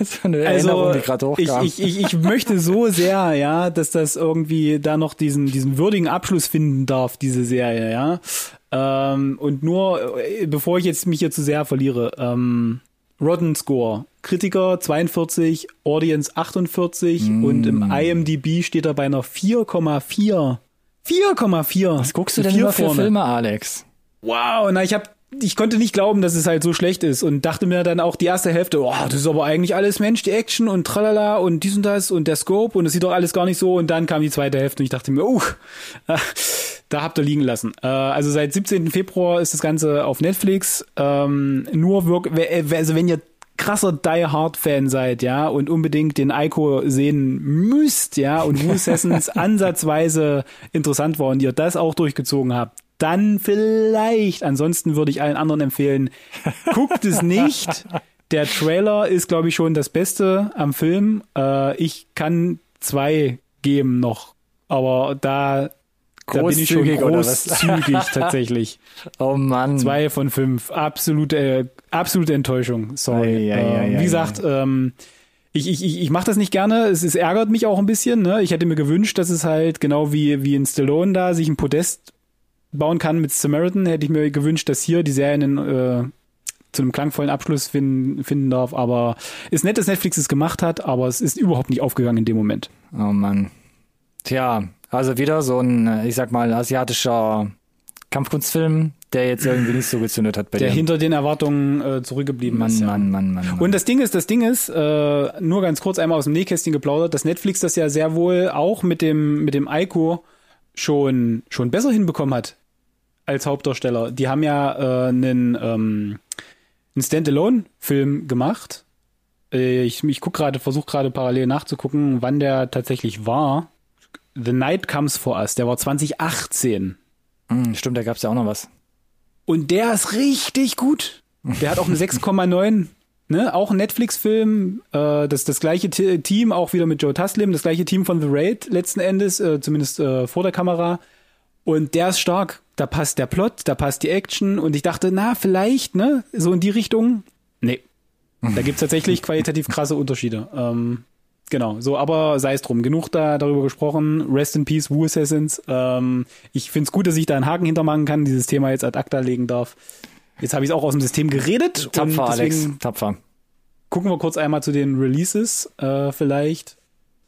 so eine Also Erinnerung, die gerade ich, hochkam. ich, ich, ich möchte so sehr, ja, dass das irgendwie da noch diesen, diesen würdigen Abschluss finden darf, diese Serie, ja. Ähm, und nur, äh, bevor ich jetzt mich hier zu sehr verliere, ähm, Rotten Score. Kritiker 42, Audience 48 und im IMDb steht er bei einer 4,4. 4,4. Was guckst du denn immer für. Filme, Alex? Wow, na ich hab ich konnte nicht glauben, dass es halt so schlecht ist und dachte mir dann auch die erste Hälfte, oh, das ist aber eigentlich alles Mensch, die Action und tralala und dies und das und der Scope und es sieht doch alles gar nicht so und dann kam die zweite Hälfte und ich dachte mir, uh, da habt ihr liegen lassen. Äh, also seit 17. Februar ist das Ganze auf Netflix. Ähm, nur wirk also wenn ihr krasser Die Hard Fan seid, ja, und unbedingt den Ico sehen müsst, ja, und Who Assassins ansatzweise interessant war und ihr das auch durchgezogen habt, dann vielleicht. Ansonsten würde ich allen anderen empfehlen, guckt es nicht. Der Trailer ist, glaube ich, schon das Beste am Film. Äh, ich kann zwei geben noch, aber da Da bin ich schon Großzügig großzügig tatsächlich. Oh Mann. Zwei von fünf. Absolute, äh, absolute Enttäuschung. Sorry. Ei, ei, ähm, ei, wie gesagt, ähm, ich, ich, ich, ich mache das nicht gerne. Es, es ärgert mich auch ein bisschen. Ne? Ich hätte mir gewünscht, dass es halt genau wie, wie in Stallone da sich ein Podest bauen kann mit Samaritan. Hätte ich mir gewünscht, dass hier die Serie einen, äh, zu einem klangvollen Abschluss finden, finden darf. Aber ist nett, dass Netflix es gemacht hat, aber es ist überhaupt nicht aufgegangen in dem Moment. Oh Mann. Tja, also wieder so ein, ich sag mal, asiatischer Kampfkunstfilm, der jetzt irgendwie nicht so gezündet hat bei Der dir. hinter den Erwartungen äh, zurückgeblieben Mann, ist. ja. Mann, Mann, Mann, Mann. Und das Ding ist, das Ding ist, äh, nur ganz kurz einmal aus dem Nähkästchen geplaudert, dass Netflix das ja sehr wohl auch mit dem, mit dem Aiko schon, schon besser hinbekommen hat als Hauptdarsteller. Die haben ja äh, einen, ähm, einen Standalone-Film gemacht. Äh, ich ich guck gerade, versuche gerade parallel nachzugucken, wann der tatsächlich war. The Night Comes For Us, der war 2018. Hm, stimmt, da gab's ja auch noch was. Und der ist richtig gut. Der hat auch eine 6,9. Ne, auch ein Netflix-Film, äh, das das gleiche T Team, auch wieder mit Joe Taslim, das gleiche Team von The Raid letzten Endes, äh, zumindest äh, vor der Kamera. Und der ist stark. Da passt der Plot, da passt die Action. Und ich dachte, na, vielleicht, ne, so in die Richtung. Nee. Da gibt's tatsächlich qualitativ krasse Unterschiede. Ähm, genau, so, aber sei es drum. Genug da darüber gesprochen. Rest in Peace, Wu Assassins. Ähm, ich find's gut, dass ich da einen Haken hintermachen kann, dieses Thema jetzt ad acta legen darf. Jetzt habe ich auch aus dem System geredet. Tapfer, Alex. Tapfer. gucken wir kurz einmal zu den Releases, äh, vielleicht.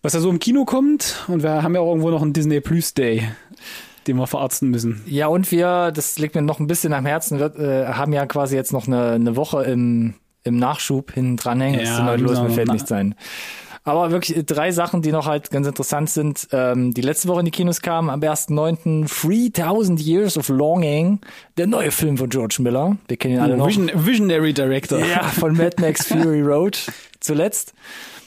Was da so im Kino kommt. Und wir haben ja auch irgendwo noch einen Disney Plus Day, den wir verarzten müssen. Ja, und wir, das liegt mir noch ein bisschen am Herzen, wir äh, haben ja quasi jetzt noch eine, eine Woche im, im Nachschub hinten dranhängen. Ja, das ist heute los, mir fällt Na- nicht sein. Aber wirklich äh, drei Sachen, die noch halt ganz interessant sind, ähm, die letzte Woche in die Kinos kamen, am 1.9. 3000 Years of Longing, der neue Film von George Miller. Wir kennen ihn alle noch. Vision, Visionary Director. Ja, von Mad Max Fury Road zuletzt.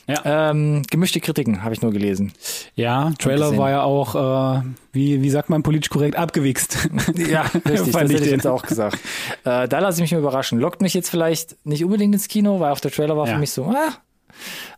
Ja. Ähm, gemischte Kritiken habe ich nur gelesen. Ja, Trailer war ja auch, äh, wie, wie sagt man politisch korrekt, abgewichst. Ja, richtig, das Fand hätte ich ich jetzt auch gesagt. Äh, da lasse ich mich mal überraschen. Lockt mich jetzt vielleicht nicht unbedingt ins Kino, weil auch der Trailer war Ja. für mich so, ah,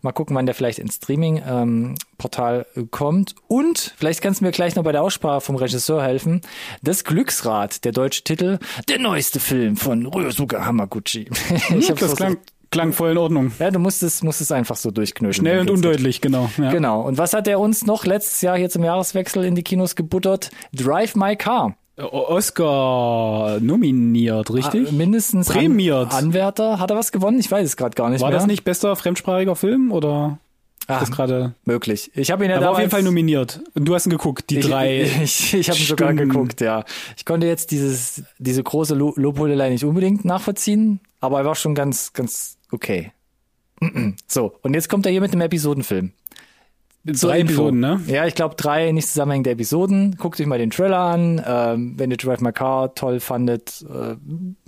mal gucken, wann der vielleicht ins Streaming-Portal kommt. Und vielleicht kannst du mir gleich noch bei der Aussprache vom Regisseur helfen. Das Glücksrad, der deutsche Titel, der neueste Film von Ryosuke Hamaguchi. ich hab's das klang, klang voll in Ordnung. Ja, du musst es, musst es einfach so durchknödeln. Schnell und undeutlich, genau. Ja. Genau. Und was hat er uns noch letztes Jahr hier zum Jahreswechsel in die Kinos gebuttert? Drive My Car. Oscar nominiert, richtig? Ah, mindestens an- Prämiert. Anwärter. Hat er was gewonnen? Ich weiß es gerade gar nicht War mehr. das nicht bester fremdsprachiger Film oder Ah, das gerade? möglich. Ich habe ihn ja Er war auf jeden Fall nominiert. Und du hast ihn geguckt, die ich, drei. Ich, ich habe ihn sogar geguckt, ja. Ich konnte jetzt dieses diese große Lo Lobhudelei nicht unbedingt nachvollziehen, aber er war schon ganz ganz okay. So, und jetzt kommt er hier mit einem Episodenfilm. Zur drei Info. Episoden, ne? Ja, ich glaube drei nicht zusammenhängende Episoden. Guckt euch mal den Trailer an. Ähm, wenn ihr Drive My Car toll fandet, äh,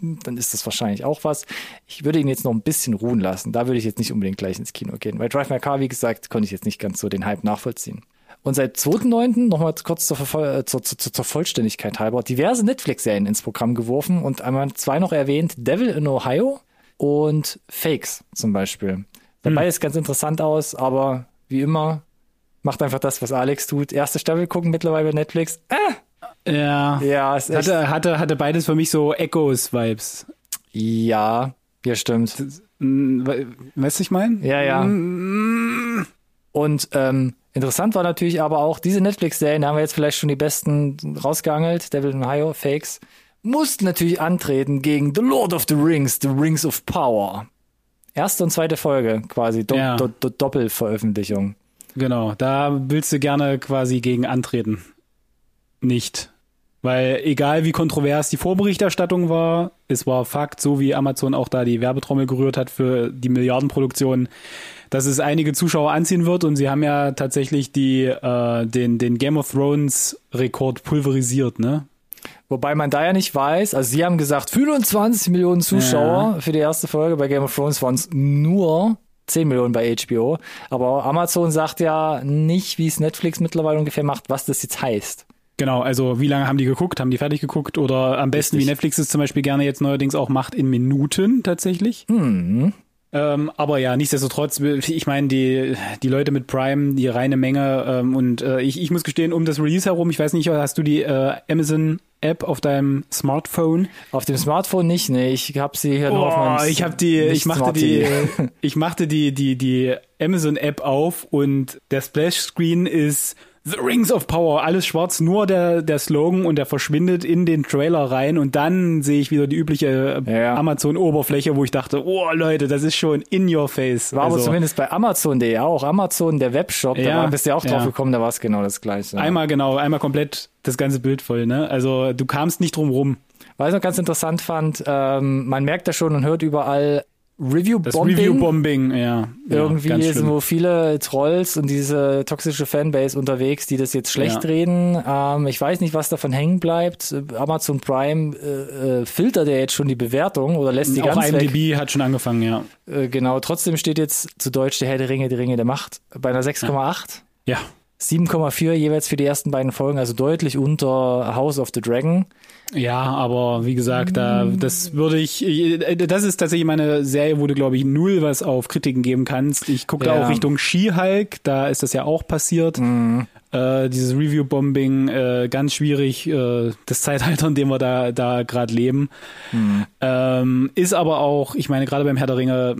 dann ist das wahrscheinlich auch was. Ich würde ihn jetzt noch ein bisschen ruhen lassen. Da würde ich jetzt nicht unbedingt gleich ins Kino gehen. Weil Drive My Car, wie gesagt, konnte ich jetzt nicht ganz so den Hype nachvollziehen. Und seit 2.9. nochmal kurz zur, äh, zur, zur, zur Vollständigkeit halber diverse Netflix-Serien ins Programm geworfen und einmal zwei noch erwähnt. Devil in Ohio und Fakes zum Beispiel. Dabei ist ganz interessant aus, aber wie immer, macht einfach das, was Alex tut. Erste Staffel gucken mittlerweile bei Netflix. Ah, Ja. ja, echt, Hatte, hatte, hatte beides für mich so Echos-Vibes. ja, ja, stimmt. We- Weißt du, ich meine? Ja, ja. Und ähm, interessant war natürlich aber auch, diese Netflix-Serien, da haben wir jetzt vielleicht schon die besten rausgeangelt, Devil in Ohio, Fakes, mussten natürlich antreten gegen The Lord of the Rings, The Rings of Power. Erste und zweite Folge quasi, Do Ja. Do Do Doppelveröffentlichung. Genau, da willst du gerne quasi gegen antreten. Nicht. Weil egal wie kontrovers die Vorberichterstattung war, es war Fakt, so wie Amazon auch da die Werbetrommel gerührt hat für die Milliardenproduktion, dass es einige Zuschauer anziehen wird und sie haben ja tatsächlich die, äh, den, den Game of Thrones Rekord pulverisiert, ne? Wobei man da ja nicht weiß, also sie haben gesagt 25 Millionen Zuschauer für die erste Folge, bei Game of Thrones waren es nur 10 Millionen bei HBO, aber Amazon sagt ja nicht, wie es Netflix mittlerweile ungefähr macht, was das jetzt heißt. Genau, also wie lange haben die geguckt? Haben die fertig geguckt? Oder am besten, Richtig. wie Netflix es zum Beispiel gerne jetzt neuerdings auch macht, in Minuten tatsächlich. Hm. Ähm, aber ja, nichtsdestotrotz, ich meine, die, die Leute mit Prime, die reine Menge ähm, und äh, ich, ich muss gestehen, um das Release herum, ich weiß nicht, hast du die äh, Amazon App auf deinem Smartphone? Auf dem Smartphone nicht, nee, ich habe sie hier oh, nur auf meinem ich habe die ich machte die ich machte die die die Amazon App auf und der Splash Screen ist The Rings of Power, alles schwarz, nur der, der Slogan und der verschwindet in den Trailer rein und dann sehe ich wieder die übliche ja. Amazon-Oberfläche, wo ich dachte, oh Leute, das ist schon in your face. War also, aber zumindest bei Amazon.de auch. Amazon, der Webshop, ja, da bist du ja auch drauf gekommen, da war es genau das gleiche. Einmal genau, einmal komplett das ganze Bild voll, ne? Also du kamst nicht drum rum. Was ich noch ganz interessant fand, ähm, man merkt das schon und hört überall Review-Bombing. Review-Bombing, ja. Irgendwie ja, sind wo viele Trolls und diese toxische Fanbase unterwegs, die das jetzt schlecht ja. reden. Ähm, ich weiß nicht, was davon hängen bleibt. Amazon Prime äh, äh, filtert ja jetzt schon die Bewertung oder lässt die Auch ganz IMDb weg. hat schon angefangen, ja. Äh, genau, trotzdem steht jetzt zu Deutsch der Herr der Ringe, die Ringe der Macht bei einer 6,8. Ja. 7,4 jeweils für die ersten beiden Folgen, also deutlich unter House of the Dragon. Ja, aber wie gesagt, da das würde ich, das ist tatsächlich meine Serie, wo du glaube ich null was auf Kritiken geben kannst. Ich gucke ja. da auch Richtung She-Hulk, da ist das ja auch passiert. Mhm. Äh, dieses Review-Bombing, äh, ganz schwierig, äh, das Zeitalter, in dem wir da da gerade leben. Mhm. Ähm, ist aber auch, ich meine gerade beim Herr der Ringe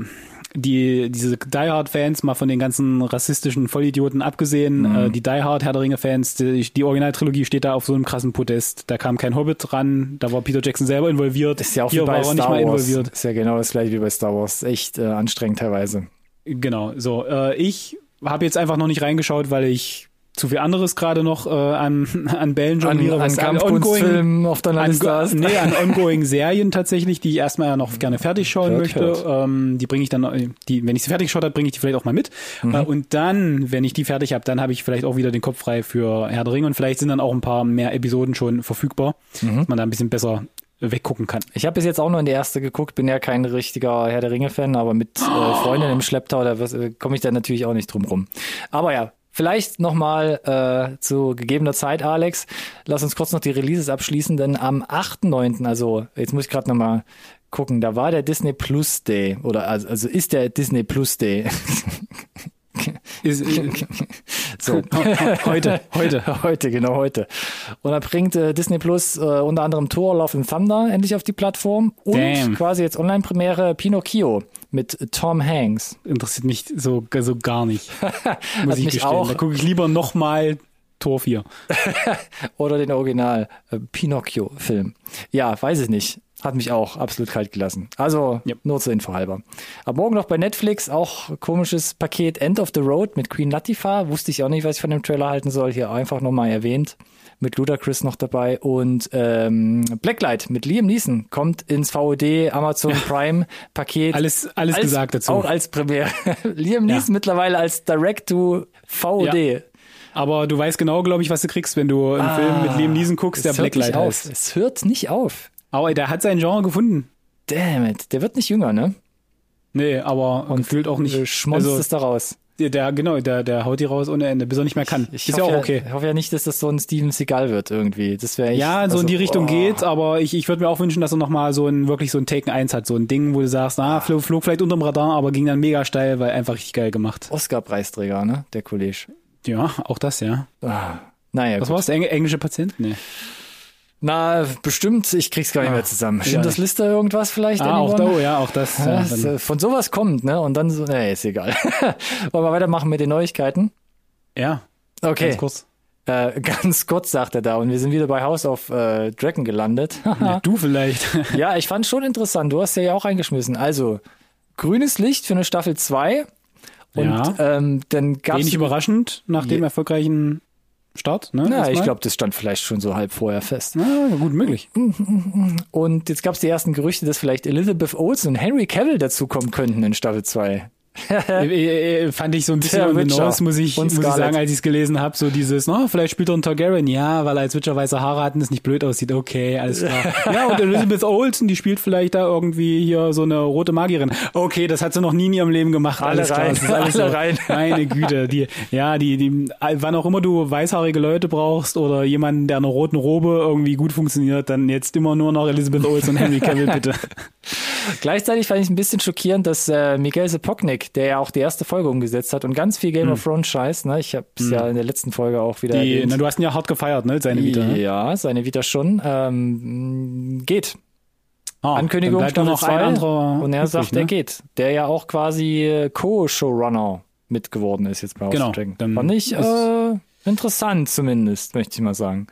die diese Die Hard Fans mal von den ganzen rassistischen Vollidioten abgesehen, mhm. äh, die Die Hard Herr der Ringe Fans, die, die Originaltrilogie steht da auf so einem krassen Podest. Da kam kein Hobbit dran, da war Peter Jackson selber involviert. Ist ja auch Hier wie bei war Star nicht mal involviert. Ist ja genau das gleiche wie bei Star Wars. Echt äh, anstrengend teilweise. Genau, so äh, ich habe jetzt einfach noch nicht reingeschaut, weil ich zu viel anderes gerade noch äh, an, an Bällen jongliere. An, an Kampfkunstfilmen auf deiner Liste hast. Nee, an ongoing Serien tatsächlich, die ich erstmal noch gerne fertig schauen hört, möchte. Hört. Ähm, die bringe ich dann, die, wenn ich sie fertig geschaut habe, bringe ich die vielleicht auch mal mit. Mhm. Äh, und dann, wenn ich die fertig habe, dann habe ich vielleicht auch wieder den Kopf frei für Herr der Ringe und vielleicht sind dann auch ein paar mehr Episoden schon verfügbar, mhm. dass man da ein bisschen besser weggucken kann. Ich habe bis jetzt auch nur in die erste geguckt, bin ja kein richtiger Herr der Ringe-Fan, aber mit äh, Freundin im Schlepptau, da äh, komme ich dann natürlich auch nicht drum rum. Aber ja, Vielleicht nochmal äh, zu gegebener Zeit, Alex. Lass uns kurz noch die Releases abschließen, denn am 8.9., also jetzt muss ich gerade nochmal gucken, da war der Disney Plus Day oder also, also ist der Disney Plus Day. Ist, so. heute, heute. Heute, genau heute. Und da bringt äh, Disney Plus äh, unter anderem Thor Love and Thunder endlich auf die Plattform und Damn. quasi jetzt Online-Premiere Pinocchio mit Tom Hanks. Interessiert mich so, so gar nicht. muss ich gestehen. Auch. Da gucke ich lieber nochmal Tor 4. Oder den Original äh, Pinocchio-Film. Ja, weiß ich nicht. Hat mich auch absolut kalt gelassen. Also ja. nur zur Info halber. Ab morgen noch bei Netflix auch komisches Paket End of the Road mit Queen Latifah. Wusste ich auch nicht, was ich von dem Trailer halten soll. Hier einfach nochmal erwähnt. Mit Ludacris noch dabei. Und ähm, Blacklight mit Liam Neeson kommt ins VOD Amazon Prime Paket. Alles, alles als, gesagt dazu. Auch als Premiere. Liam Neeson ja. mittlerweile als Direct to VOD. Ja. Aber du weißt genau, glaube ich, was du kriegst, wenn du einen ah, Film mit Liam Neeson guckst, der Blacklight heißt. Es hört nicht auf. Aber der hat sein Genre gefunden. Damn it, der wird nicht jünger, ne? Nee, aber und fühlt auch nicht. Schmonzt also, es da raus. Der, genau, der, der haut die raus ohne Ende, bis er nicht mehr kann. Ich, ich ist ja auch okay. ich hoffe ja nicht, dass das so ein Steven Seagal wird irgendwie. Das wäre Ja, so also, in die Richtung oh. geht's, aber ich, ich würde mir auch wünschen, dass er nochmal so ein, wirklich so ein Taken 1 hat. So ein Ding, wo du sagst, ah, flog, flog vielleicht unterm Radar, aber ging dann mega steil, weil einfach richtig geil gemacht. Oscar-Preisträger, ne? Der Kollege. Ja, auch das, ja. Ah. Naja. Was gut. war's? Eng englische Patient? Nee. Na, bestimmt, ich krieg's gar nicht mehr ah, zusammen. Stimmt das Liste irgendwas vielleicht? Ah, auch da, oh ja, auch das. Ja, ja, von sowas kommt, ne? Und dann so, nee, ist egal. Wollen wir weitermachen mit den Neuigkeiten? Ja. Okay. Ganz kurz. Äh, ganz kurz, sagt er da. Und wir sind wieder bei House of äh, Dragon gelandet. ja, du vielleicht. ja, ich fand schon interessant. Du hast ja auch eingeschmissen. Also, grünes Licht für eine Staffel 2. Und ja. ähm, dann gab's. Wenig überraschend nach dem erfolgreichen Start, ne? Ja, ich glaube, das stand vielleicht schon so halb vorher fest. Ja, gut möglich. Und jetzt gab es die ersten Gerüchte, dass vielleicht Elizabeth Olsen und Henry Cavill dazukommen könnten in Staffel 2. Fand ich so ein bisschen the nose, muss ich, muss ich sagen, als ich es gelesen habe, so dieses, no, vielleicht spielt er ein Targaryen, ja, weil er als Witcher weiße Haare hat und es nicht blöd aussieht, okay, alles klar. ja, und Elizabeth Olsen, die spielt vielleicht da irgendwie hier so eine rote Magierin. Okay, das hat sie noch nie in ihrem Leben gemacht, alle alles rein, klar. alles alle so, rein. Meine Güte, die, ja, die, die, wann auch immer du weißhaarige Leute brauchst oder jemanden, der in einer roten Robe irgendwie gut funktioniert, dann jetzt immer nur noch Elizabeth Olsen und Henry Cavill, bitte. Gleichzeitig fand ich ein bisschen schockierend, dass äh, Miguel Sepoknik, der ja auch die erste Folge umgesetzt hat und ganz viel Game Hm. of Thrones Scheiß, ne? Ich habe es ja in der letzten Folge auch wieder Die, erwähnt. na, du hast ihn ja hart gefeiert, ne? Seine Vita. Ne? Ja, seine Vita schon. Ähm, geht. Ah, Ankündigung dann Staffel noch ein 2 anderer und er sagt, ne? er geht. Der ja auch quasi äh, Co-Showrunner mit geworden ist jetzt bei House Genau, Dragon. Fand ich äh, interessant zumindest, möchte ich mal sagen.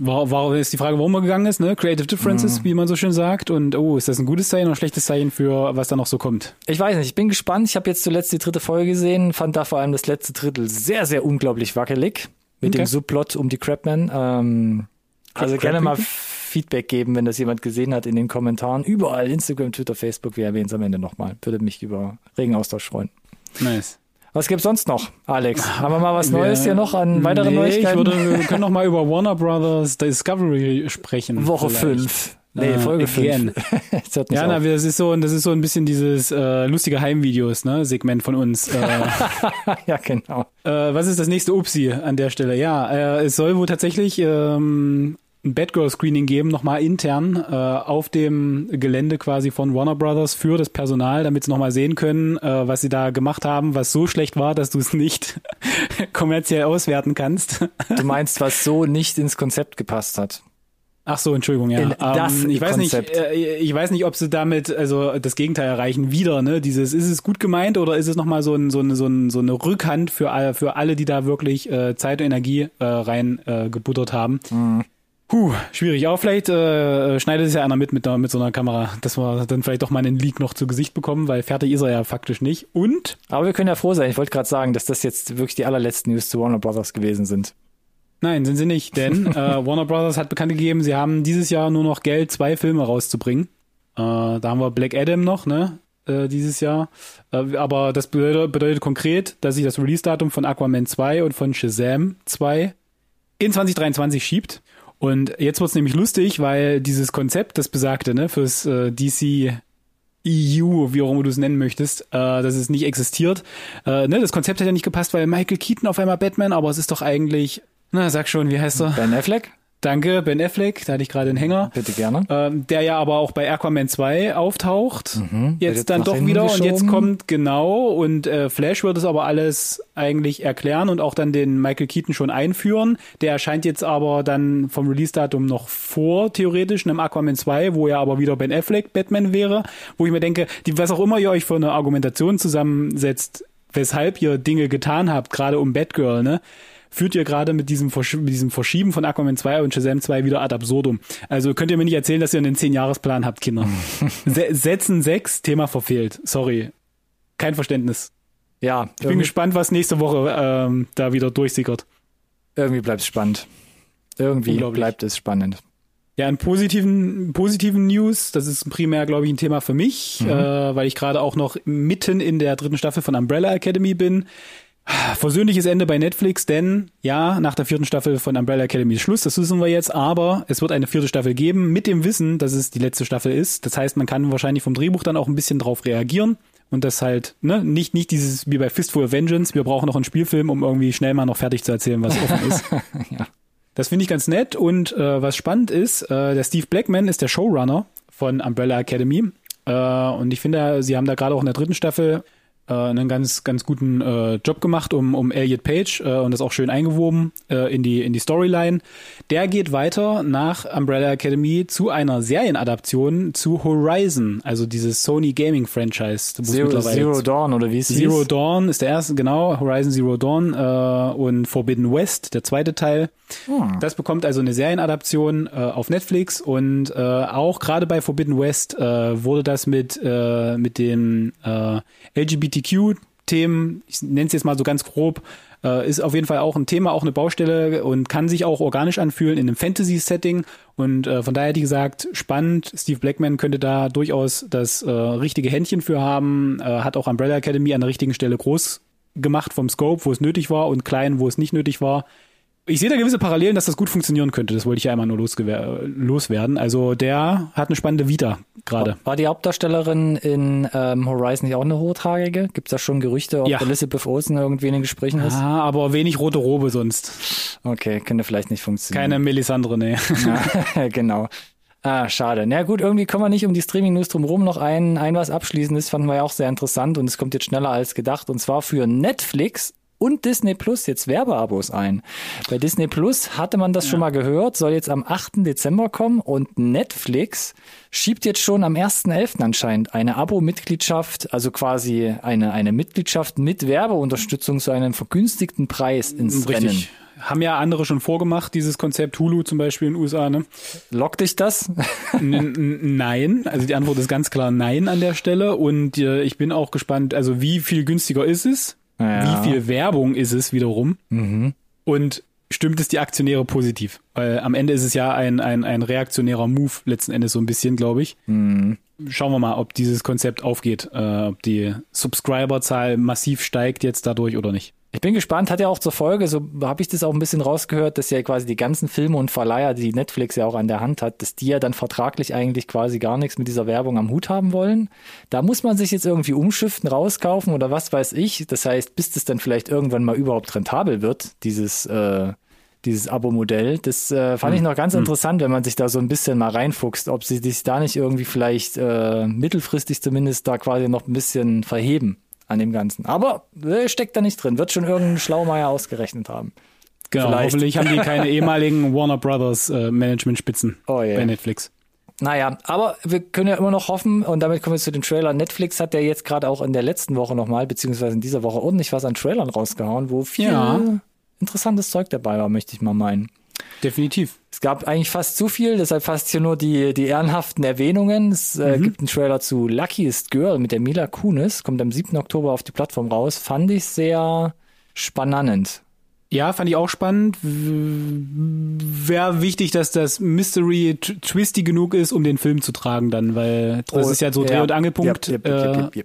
War, war ist die Frage, warum er gegangen ist, ne? Creative Mhm. Differences, wie man so schön sagt. Und oh, ist das ein gutes Zeichen oder ein schlechtes Zeichen für was da noch so kommt? Ich weiß nicht, ich bin gespannt. Ich habe jetzt zuletzt die dritte Folge gesehen, fand da vor allem das letzte Drittel sehr, sehr unglaublich wackelig mit Okay. dem Subplot um die Crabman. Ähm, also Crab gerne mal? Feedback geben, wenn das jemand gesehen hat in den Kommentaren. Überall, Instagram, Twitter, Facebook, wir erwähnen es am Ende nochmal. Würde mich über regen Austausch freuen. Nice. Was gibt's sonst noch, Alex? Haben wir mal was Neues Wir- hier noch an weiteren nee, Neuigkeiten? Ich würde, wir können noch mal über Warner Brothers Discovery sprechen. Woche vielleicht. 5. Nee, Äh, Folge 5. again. das hört nicht Ja, auf. na, das ist so, das ist so ein bisschen dieses äh, lustige Heimvideos, ne, Segment von uns. Äh, ja, genau. äh, was ist das nächste Upsi an der Stelle? Ja, äh, es soll wohl tatsächlich ähm, ein Batgirl-Screening geben, nochmal intern äh, auf dem Gelände quasi von Warner Brothers für das Personal, damit sie nochmal sehen können, äh, was sie da gemacht haben, was so schlecht war, dass du es nicht kommerziell auswerten kannst. Du meinst, was so nicht ins Konzept gepasst hat. Ach so, Entschuldigung, ja. In das ich weiß Konzept. nicht, äh, ich weiß nicht, ob sie damit also das Gegenteil erreichen wieder, ne? Dieses ist es gut gemeint oder ist es noch mal so ein, so eine so, ein, so eine Rückhand für alle, für alle, die da wirklich äh, Zeit und Energie äh, rein äh, gebuttert haben. Mhm. Puh, schwierig. Aber vielleicht äh, schneidet es ja einer mit mit, mit so einer Kamera, dass wir dann vielleicht doch mal einen Leak noch zu Gesicht bekommen, weil fertig ist er ja faktisch nicht. Und Aber wir können ja froh sein. Ich wollte gerade sagen, dass das jetzt wirklich die allerletzten News zu Warner Brothers gewesen sind. Nein, sind sie nicht, denn äh, Warner Brothers hat bekannt gegeben, sie haben dieses Jahr nur noch Geld, zwei Filme rauszubringen. Äh, da haben wir Black Adam noch, ne? Äh, dieses Jahr. Äh, aber das bedeutet, bedeutet konkret, dass sich das Release-Datum von Aquaman 2 und von Shazam 2 in 2023 schiebt. Und jetzt wird's nämlich lustig, weil dieses Konzept, das besagte, ne, fürs äh, DC EU, wie auch immer du es nennen möchtest, äh, dass es nicht existiert. Äh, ne, das Konzept hat ja nicht gepasst, weil Michael Keaton auf einmal Batman, aber es ist doch eigentlich, na, sag schon, wie heißt er? Ben Affleck, Danke, Ben Affleck, da hatte ich gerade einen Hänger. bitte gerne. Ähm, der ja aber auch bei Aquaman 2 auftaucht. wird Jetzt dann doch wieder und jetzt geschoben. kommt genau und äh, Flash wird es aber alles eigentlich erklären und auch dann den Michael Keaton schon einführen. Der erscheint jetzt aber dann vom Release-Datum noch vor, theoretisch, einem Aquaman 2, wo ja aber wieder Ben Affleck Batman wäre, wo ich mir denke, die, was auch immer ihr euch für eine Argumentation zusammensetzt, weshalb ihr Dinge getan habt, gerade um Batgirl, ne? Führt ihr gerade mit diesem, Versch mit diesem Verschieben von Aquaman 2 und Shazam 2 wieder ad absurdum. Also könnt ihr mir nicht erzählen, dass ihr einen 10-Jahres-Plan habt, Kinder. Se Setzen 6, Thema verfehlt. Sorry. Kein Verständnis. Ja, Ich bin gespannt, was nächste Woche ähm, da wieder durchsickert. irgendwie bleibt es spannend. Irgendwie bleibt es spannend. Ja, in positiven, positiven News, das ist primär, glaube ich, ein Thema für mich, Mhm. äh, weil ich gerade auch noch mitten in der dritten Staffel von Umbrella Academy bin. Versöhnliches Ende bei Netflix, denn ja, nach der vierten Staffel von Umbrella Academy ist Schluss, das wissen wir jetzt, aber es wird eine vierte Staffel geben, mit dem Wissen, dass es die letzte Staffel ist. Das heißt, man kann wahrscheinlich vom Drehbuch dann auch ein bisschen drauf reagieren und das halt, ne, nicht, nicht dieses wie bei Fistful of Vengeance, wir brauchen noch einen Spielfilm, um irgendwie schnell mal noch fertig zu erzählen, was offen ist. Das finde ich ganz nett und äh, was spannend ist, äh, der Steve Blackman ist der Showrunner von Umbrella Academy äh, und ich finde, sie haben da gerade auch in der dritten Staffel äh, einen ganz ganz guten äh, Job gemacht um um Elliot Page äh, und das auch schön eingewoben äh, in die in die Storyline. Der geht weiter nach Umbrella Academy zu einer Serienadaption zu Horizon, also dieses Sony Gaming Franchise. Zero, Zero Dawn oder wie es Zero hieß. Dawn ist der erste, genau, Horizon Zero Dawn äh, und Forbidden West, der zweite Teil. Hm. Das bekommt also eine Serienadaption äh, auf Netflix und äh, auch gerade bei Forbidden West äh, wurde das mit, äh, mit den äh, LGBTQ-Themen, ich nenne es jetzt mal so ganz grob, äh, ist auf jeden Fall auch ein Thema, auch eine Baustelle und kann sich auch organisch anfühlen in einem Fantasy-Setting. Und äh, von daher hätte ich gesagt, spannend, Steve Blackman könnte da durchaus das äh, richtige Händchen für haben, äh, hat auch Umbrella Academy an der richtigen Stelle groß gemacht vom Scope, wo es nötig war und klein, wo es nicht nötig war. Ich sehe da gewisse Parallelen, dass das gut funktionieren könnte. Das wollte ich ja einmal nur loswerden. Also der hat eine spannende Vita gerade. War die Hauptdarstellerin in ähm, Horizon nicht auch eine Hochtragige? Gibt es da schon Gerüchte, ob Ja. Elizabeth Olsen irgendwie in den Gesprächen ist? Ah, aber wenig rote Robe sonst. Okay, könnte vielleicht nicht funktionieren. Keine Melisandre, nee. Ja, genau. Ah, schade. Na gut, irgendwie kommen wir nicht um die Streaming-News drumherum. Noch ein, ein was abschließendes fanden wir ja auch sehr interessant und es kommt jetzt schneller als gedacht. Und zwar für Netflix und Disney Plus jetzt Werbeabos ein. Bei Disney Plus hatte man das ja. schon mal gehört, soll jetzt am 8. Dezember kommen und Netflix schiebt jetzt schon am 1.11. anscheinend eine Abo-Mitgliedschaft, also quasi eine, eine Mitgliedschaft mit Werbeunterstützung zu einem vergünstigten Preis ins Richtig. Rennen. Haben ja andere schon vorgemacht, dieses Konzept Hulu zum Beispiel in den USA, ne? Lockt dich das? nein, also die Antwort ist ganz klar nein an der Stelle und äh, ich bin auch gespannt, also wie viel günstiger ist es? Ja. Wie viel Werbung ist es wiederum? Mhm. Und stimmt es die Aktionäre positiv? Weil am Ende ist es ja ein, ein, ein reaktionärer Move letzten Endes so ein bisschen, glaube ich. Mhm. Schauen wir mal, ob dieses Konzept aufgeht, äh, ob die Subscriberzahl massiv steigt jetzt dadurch oder nicht. Ich bin gespannt, hat ja auch zur Folge, so habe ich das auch ein bisschen rausgehört, dass ja quasi die ganzen Filme und Verleiher, die Netflix ja auch an der Hand hat, dass die ja dann vertraglich eigentlich quasi gar nichts mit dieser Werbung am Hut haben wollen. Da muss man sich jetzt irgendwie umschiften, rauskaufen oder was weiß ich. Das heißt, bis das dann vielleicht irgendwann mal überhaupt rentabel wird, dieses äh, dieses Abo-Modell. Das äh, fand hm. ich noch ganz hm. interessant, wenn man sich da so ein bisschen mal reinfuchst, ob sie sich da nicht irgendwie vielleicht äh, mittelfristig zumindest da quasi noch ein bisschen verheben an dem Ganzen. Aber äh, steckt da nicht drin. Wird schon irgendein Schlaumeier ausgerechnet haben. Genau, Vielleicht. hoffentlich haben die keine ehemaligen Warner Brothers äh, Management-Spitzen oh, yeah. bei Netflix. Naja, aber wir können ja immer noch hoffen, und damit kommen wir zu den Trailern. Netflix hat ja jetzt gerade auch in der letzten Woche nochmal, beziehungsweise in dieser Woche ordentlich was an Trailern rausgehauen, wo viel ja. interessantes Zeug dabei war, möchte ich mal meinen. Definitiv. Es gab eigentlich fast zu viel, deshalb fast hier nur die, die ehrenhaften Erwähnungen. Es äh, mhm. gibt einen Trailer zu Luckiest Girl mit der Mila Kunis, kommt am 7. Oktober auf die Plattform raus. Fand ich sehr spannend. Ja, fand ich auch spannend. Wäre wichtig, dass das Mystery twisty genug ist, um den Film zu tragen dann, weil das oh, ist ja so Dreh- und Angelpunkt. Yep, yep, yep, äh,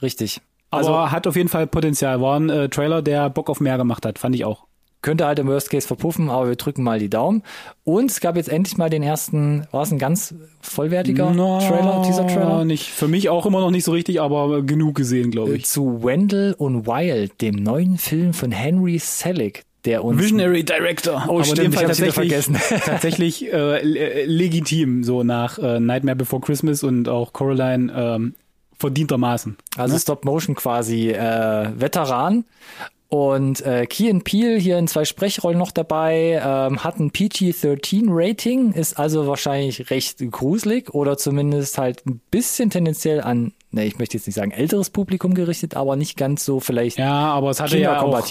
Richtig. Also, Aber hat auf jeden Fall Potenzial. War ein äh, Trailer, der Bock auf mehr gemacht hat, fand ich auch könnte halt im Worst Case verpuffen, aber wir drücken mal die Daumen. Und es gab jetzt endlich mal den ersten, war es ein ganz vollwertiger no, Trailer, Teaser-Trailer? Nicht, für mich auch immer noch nicht so richtig, aber genug gesehen, glaube ich. Zu Wendell und Wild, dem neuen Film von Henry Selick, der uns Visionary Director. Oh, aber stimmt, in dem Fall tatsächlich, vergessen. tatsächlich äh, legitim, so nach äh, Nightmare Before Christmas und auch Coraline ähm, verdientermaßen. Also ne? Stop Motion quasi äh, Veteran und äh, Key Peel hier in zwei Sprechrollen noch dabei, ähm, hat ein PG-13-Rating, ist also wahrscheinlich recht gruselig oder zumindest halt ein bisschen tendenziell an, ne, ich möchte jetzt nicht sagen älteres Publikum gerichtet, aber nicht ganz so vielleicht ja, aber es hatte ja auch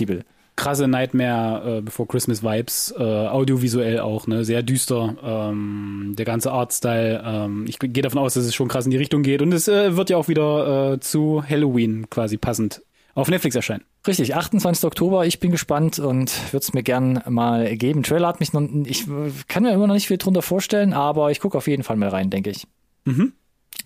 krasse Nightmare äh, Before Christmas Vibes, äh, audiovisuell auch, ne, sehr düster, ähm, der ganze Artstyle. Ähm, ich gehe davon aus, dass es schon krass in die Richtung geht und es äh, wird ja auch wieder äh, zu Halloween quasi passend auf Netflix erscheinen. Richtig, 28. Oktober. Ich bin gespannt und würde es mir gern mal geben. Trailer hat mich noch, ich kann mir immer noch nicht viel drunter vorstellen, aber ich gucke auf jeden Fall mal rein, denke ich. Mhm.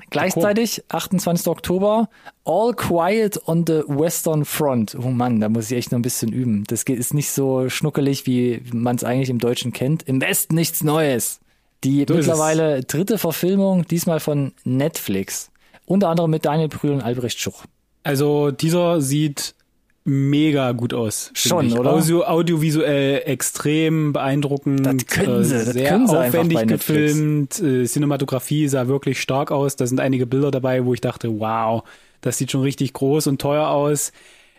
Gleichzeitig, 28. Oktober, All Quiet on the Western Front. Oh Mann, da muss ich echt noch ein bisschen üben. Das ist nicht so schnuckelig, wie man es eigentlich im Deutschen kennt. Im Westen nichts Neues. Die so mittlerweile dritte Verfilmung, diesmal von Netflix. Unter anderem mit Daniel Brühl und Albrecht Schuch. Also dieser sieht mega gut aus. Schon, oder? Audio, audiovisuell extrem beeindruckend. Das können sie, das sehr können sie aufwendig gefilmt. Äh, Cinematografie sah wirklich stark aus. Da sind einige Bilder dabei, wo ich dachte, wow, das sieht schon richtig groß und teuer aus.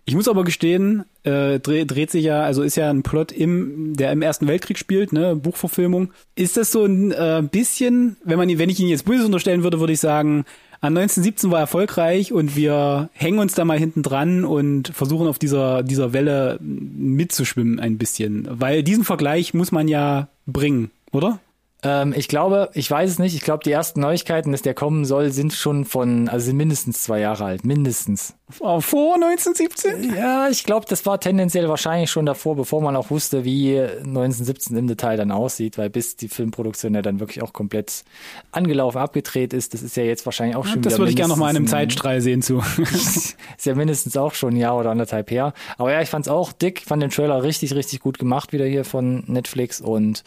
Ich muss aber gestehen, äh, dreht, dreht sich ja, also ist ja ein Plot im, der im Ersten Weltkrieg spielt, ne, Buchverfilmung. Ist das so ein äh, bisschen, wenn man, wenn ich ihn jetzt böse unterstellen würde, würde ich sagen, an 1917 war erfolgreich und wir hängen uns da mal hinten dran und versuchen auf dieser, dieser Welle mitzuschwimmen ein bisschen. Weil diesen Vergleich muss man ja bringen, oder? Ähm, ich glaube, ich weiß es nicht. Ich glaube, die ersten Neuigkeiten, dass der kommen soll, sind schon von, also sind mindestens zwei Jahre alt. Mindestens. Vor 1917? Ja, ich glaube, das war tendenziell wahrscheinlich schon davor, bevor man auch wusste, wie 1917 im Detail dann aussieht, weil bis die Filmproduktion ja dann wirklich auch komplett angelaufen, abgedreht ist, das ist ja jetzt wahrscheinlich auch schon Das würde ich gerne noch mal in einem Zeitstrahl sehen zu. ist ja mindestens auch schon ein Jahr oder anderthalb her. Aber ja, ich fand's auch dick, fand den Trailer richtig, richtig gut gemacht wieder hier von Netflix und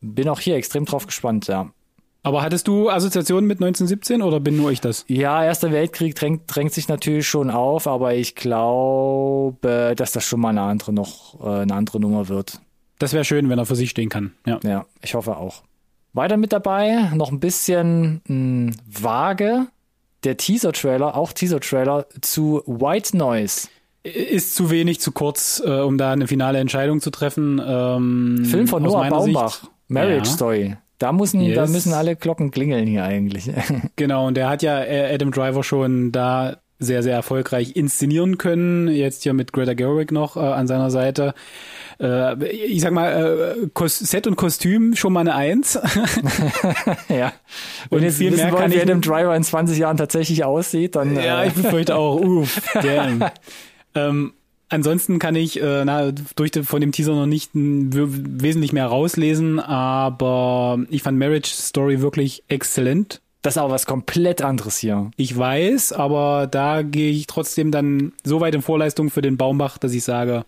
bin auch hier extrem drauf gespannt, ja. Aber hattest du Assoziationen mit 1917 oder bin nur ich das? Ja, Erster Weltkrieg drängt, drängt sich natürlich schon auf, aber ich glaube, dass das schon mal eine andere noch äh, eine andere Nummer wird. Das wäre schön, wenn er für sich stehen kann. Ja. Ja, ich hoffe auch. Weiter mit dabei, noch ein bisschen mh, vage, der Teaser-Trailer, auch Teaser-Trailer zu White Noise. Ist zu wenig, zu kurz, äh, um da eine finale Entscheidung zu treffen. Ähm, Film von Noah Baumbach, Sicht- Marriage Ja. Story. Da müssen, da Yes. müssen alle Glocken klingeln hier eigentlich. Genau, und der hat ja äh, Adam Driver schon da sehr, sehr erfolgreich inszenieren können. Jetzt hier mit Greta Gerwig noch äh, an seiner Seite. Äh, ich sag mal, äh, Kos- Set und Kostüm schon mal eine Eins. ja. Und Und jetzt viel wissen mehr wollen, wie Adam Driver in 20 Jahren tatsächlich aussieht, dann ja, äh, ich befürchte auch. Uff, damn. ähm, ansonsten kann ich äh, na, durch den, von dem Teaser noch nicht m, w- wesentlich mehr rauslesen, aber ich fand Marriage Story wirklich exzellent. das ist aber was komplett anderes hier. Ich weiß, aber da gehe ich trotzdem dann so weit in Vorleistung für den Baumbach, dass ich sage,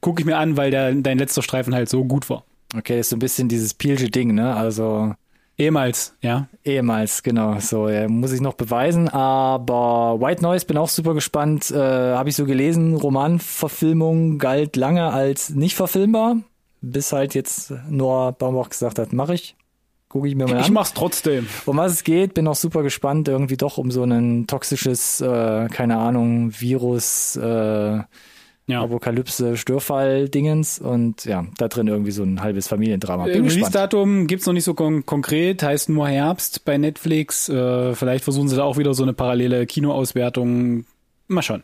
gucke ich mir an, weil der, dein letzter Streifen halt so gut war. Okay, ist so ein bisschen dieses Pielsche Ding, ne? Also Ehemals, ja. ehemals, genau. So, ja, muss ich noch beweisen. Aber White Noise bin auch super gespannt. Äh, Habe ich so gelesen, Romanverfilmung galt lange als nicht verfilmbar, bis halt jetzt Noah Baumbach gesagt hat, mache ich. Gucke ich mir mal Ich an. mach's trotzdem. Um was es geht, bin auch super gespannt. Irgendwie doch um so ein toxisches, äh, keine Ahnung, Virus, äh, Ja. Apokalypse, Störfall-Dingens und ja, da drin irgendwie so ein halbes Familiendrama. Äh, Bin gespannt. Release-Datum gibt's noch nicht so kon konkret, heißt nur Herbst bei Netflix. Äh, vielleicht versuchen sie da auch wieder so eine parallele Kinoauswertung. Mal schauen.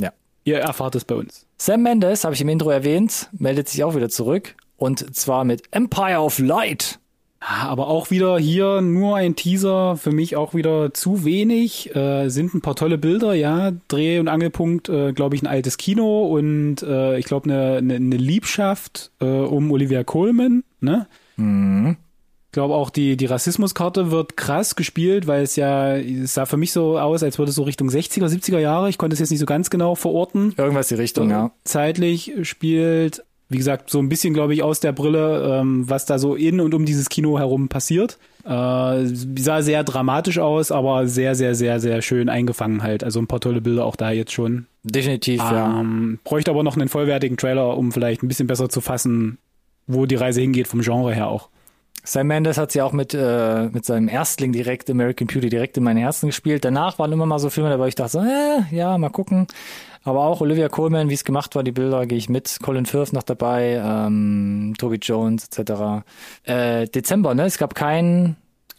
Ja. Ihr erfahrt es bei uns. Sam Mendes, habe ich im Intro erwähnt, meldet sich auch wieder zurück und zwar mit Empire of Light. Ah, Aber auch wieder hier nur ein Teaser, für mich auch wieder zu wenig. Äh, sind ein paar tolle Bilder, ja. Dreh- und Angelpunkt, äh, glaube ich, ein altes Kino und äh, ich glaube eine, eine, eine Liebschaft äh, um Olivia Colman. Ne? Ich glaube auch die, die Rassismuskarte wird krass gespielt, weil es ja, es sah für mich so aus, als würde es so Richtung 60er, 70er Jahre. Ich konnte es jetzt nicht so ganz genau verorten Irgendwas die Richtung, ja. zeitlich spielt. Wie gesagt, so ein bisschen, glaube ich, aus der Brille, ähm, was da so in und um dieses Kino herum passiert. Äh, sah sehr dramatisch aus, aber sehr, sehr, sehr, sehr schön eingefangen halt. Also ein paar tolle Bilder auch da jetzt schon. Definitiv, ja. Ähm, bräuchte aber noch einen vollwertigen Trailer, um vielleicht ein bisschen besser zu fassen, wo die Reise hingeht vom Genre her auch. Sam Mendes hat sie auch mit, äh, mit seinem Erstling direkt, American Beauty, direkt in mein Herzen gespielt. Danach waren immer mal so Filme dabei, wo ich dachte so, äh, ja, mal gucken. Aber auch Olivia Colman, wie es gemacht war, die Bilder gehe ich mit. Colin Firth noch dabei, ähm, Toby Jones etc. Äh, Dezember, ne? Es gab keinen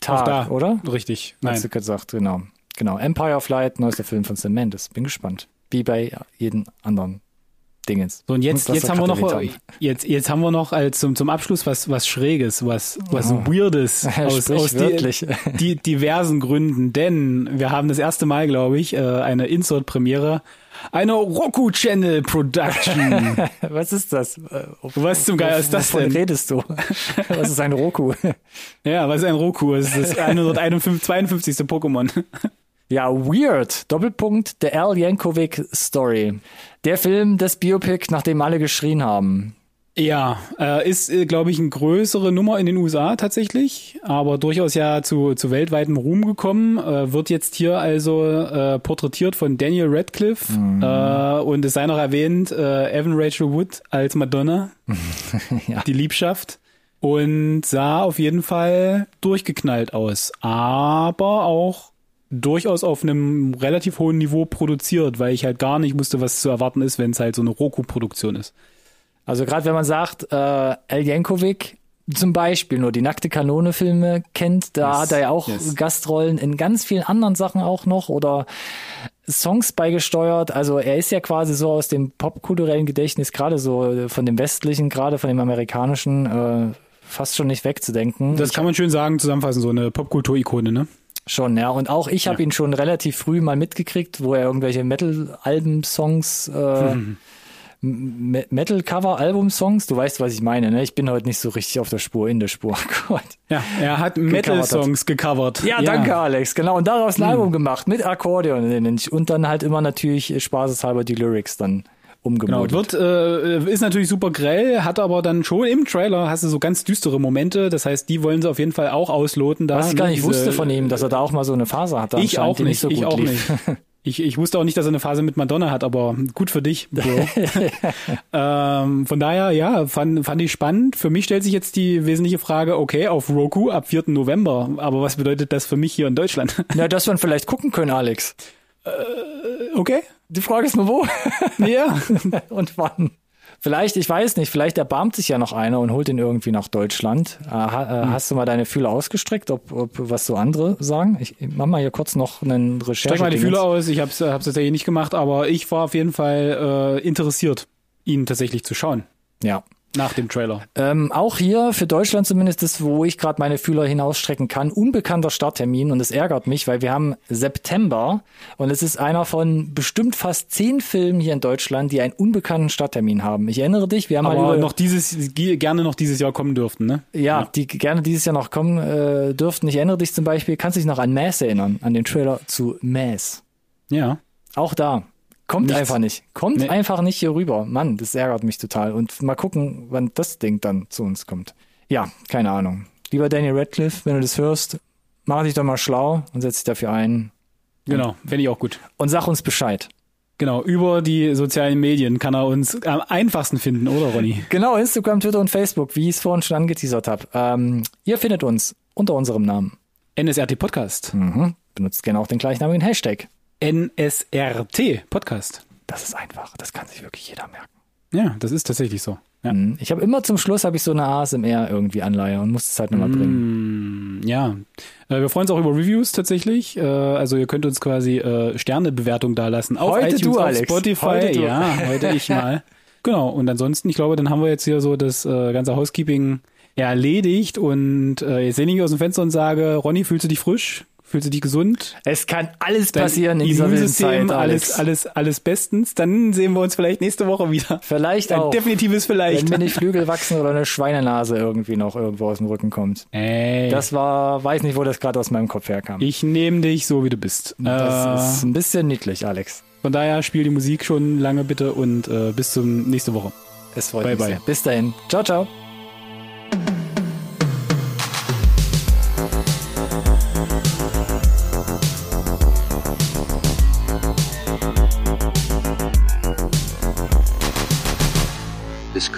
Auch Tag, da, oder? Richtig. Hast du Nein. gesagt, genau. Genau. Empire of Light, neuester Film von Sam Mendes. Bin gespannt. Wie bei jedem anderen Dingens. So, und jetzt, Was jetzt haben wir noch, haben. jetzt, jetzt haben wir noch als zum, zum Abschluss was, was Schräges, was, was Oh. Weirdes aus, aus die, die diversen Gründen, denn wir haben das erste Mal, glaube ich, äh, eine Insert-Premiere, eine Roku Channel Production. Was ist das? Äh, Was zum Geier ist das Wovon denn? redest du? Was ist ein Roku? ja, was ist ein Roku? Es ist das 152. Pokémon. Ja, Weird. Doppelpunkt, der Al Yankovic Story. Der Film, das Biopic, nach dem alle geschrien haben. Ja, äh, ist, äh, glaube ich, eine größere Nummer in den USA tatsächlich, aber durchaus ja zu, zu weltweitem Ruhm gekommen. Äh, wird jetzt hier also äh, porträtiert von Daniel Radcliffe äh, und es sei noch erwähnt, äh, Evan Rachel Wood als Madonna, Ja. die Liebschaft. Und sah auf jeden Fall durchgeknallt aus, aber auch durchaus auf einem relativ hohen Niveau produziert, weil ich halt gar nicht wusste, was zu erwarten ist, wenn es halt so eine Roku-Produktion ist. Also gerade wenn man sagt, äh, Al Yankovic zum Beispiel nur die nackte Kanone-Filme kennt, da Yes, hat er ja auch yes. Gastrollen in ganz vielen anderen Sachen auch noch oder Songs beigesteuert. Also er ist ja quasi so aus dem popkulturellen Gedächtnis, gerade so von dem westlichen, gerade von dem amerikanischen, äh, fast schon nicht wegzudenken. Das kann man schön sagen, zusammenfassen, so eine Popkultur-Ikone, ne? Schon, ja. Und auch ich habe Ja. ihn schon relativ früh mal mitgekriegt, wo er irgendwelche Metal-Alben-Songs, äh. Me- Metal-Cover-Album-Songs, du weißt, was ich meine, ne? Ich bin heute nicht so richtig auf der Spur, in der Spur. Gott. Ja, er hat Metal-Songs gecovert. Ja, danke, Alex. Genau. Und daraus ein Album gemacht mit Akkordeon. Und dann halt immer natürlich spaßeshalber die Lyrics dann Genau, umgemodelt. wird, äh, ist natürlich super grell, hat aber dann schon im Trailer hast du so ganz düstere Momente. Das heißt, die wollen sie auf jeden Fall auch ausloten. Da, was ich gar ne, nicht diese- wusste von ihm, dass er da auch mal so eine Phase hatte. Ich auch die nicht, so ich auch lief. nicht. Ich, ich wusste auch nicht, dass er eine Phase mit Madonna hat, aber gut für dich, Bro. ähm, von daher, ja, fand, fand ich spannend. Für mich stellt sich jetzt die wesentliche Frage, okay, auf Roku ab 4. November, aber was bedeutet das für mich hier in Deutschland? Na, dass wir vielleicht gucken können, Alex. okay. Die Frage ist nur wo Ja. und wann. Vielleicht, ich weiß nicht, vielleicht erbarmt sich ja noch einer und holt ihn irgendwie nach Deutschland. Äh, ha, äh, Hast du mal deine Fühler ausgestreckt, ob, ob was so andere sagen? Ich, mach mal hier kurz noch einen Recherche. Streck mal die Fühler aus. Ich habe es hab's tatsächlich nicht gemacht, aber ich war auf jeden Fall äh, interessiert, ihn tatsächlich zu schauen. Ja. Nach dem Trailer. Ähm, auch hier für Deutschland zumindest ist, wo ich gerade meine Fühler hinausstrecken kann, unbekannter Starttermin und es ärgert mich, weil wir haben September und es ist einer von bestimmt fast zehn Filmen hier in Deutschland, die einen unbekannten Starttermin haben. Ich erinnere dich, wir haben mal Aber über, noch dieses, gerne noch dieses Jahr kommen dürften, ne? ja, die gerne dieses Jahr noch kommen äh, dürften. Ich erinnere dich zum Beispiel, kannst du dich noch an Mass erinnern, an den Trailer zu Mass. Ja. Auch da. Kommt Nichts. einfach nicht. Kommt Nee. einfach nicht hier rüber. Mann, das ärgert mich total. Und mal gucken, wann das Ding dann zu uns kommt. Ja, keine Ahnung. Lieber Daniel Radcliffe, wenn du das hörst, mach dich doch mal schlau und setz dich dafür ein Genau, fände ich auch gut. und sag uns Bescheid. Genau, über die sozialen Medien kann er uns am einfachsten finden, oder Ronny? Genau, Instagram, Twitter und Facebook, wie ich es vorhin schon angeteasert habe. Ähm, ihr findet uns unter unserem Namen. NSRT Podcast. Mhm. Benutzt gerne auch den gleichnamigen Hashtag. NSRT Podcast. Das ist einfach. Das kann sich wirklich jeder merken. Ja, das ist tatsächlich so. Ja. Mhm. Ich habe immer zum Schluss habe ich so eine ASMR irgendwie Anleihe und muss es halt nochmal bringen. Mm, Ja, Äh, wir freuen uns auch über Reviews tatsächlich. Äh, Also ihr könnt uns quasi äh, Sternebewertung dalassen auf Heute iTunes, du, auf Alex. Spotify. Heute du. Ja, heute ich mal. Genau. Und ansonsten, ich glaube, dann haben wir jetzt hier so das ganze Housekeeping erledigt. Und jetzt lehne ich mich aus dem Fenster und sage, Ronny, fühlst du dich frisch? Fühlst du dich gesund? Es kann alles Dein passieren in dieser Zeit, alles, alles, alles bestens. Dann sehen wir uns vielleicht nächste Woche wieder. Vielleicht Ein auch. definitives vielleicht. Wenn mir nicht Flügel wachsen oder eine Schweinenase irgendwie noch irgendwo aus dem Rücken kommt. Ey, Das war, weiß nicht, wo das gerade aus meinem Kopf herkam. ich nehme dich so, wie du bist. das Äh, ist ein bisschen niedlich, Alex. Von daher spiel die Musik schon lange bitte und äh, bis zum nächste Woche. Es freut Bye, mich bye. Bis dahin. Ciao, ciao.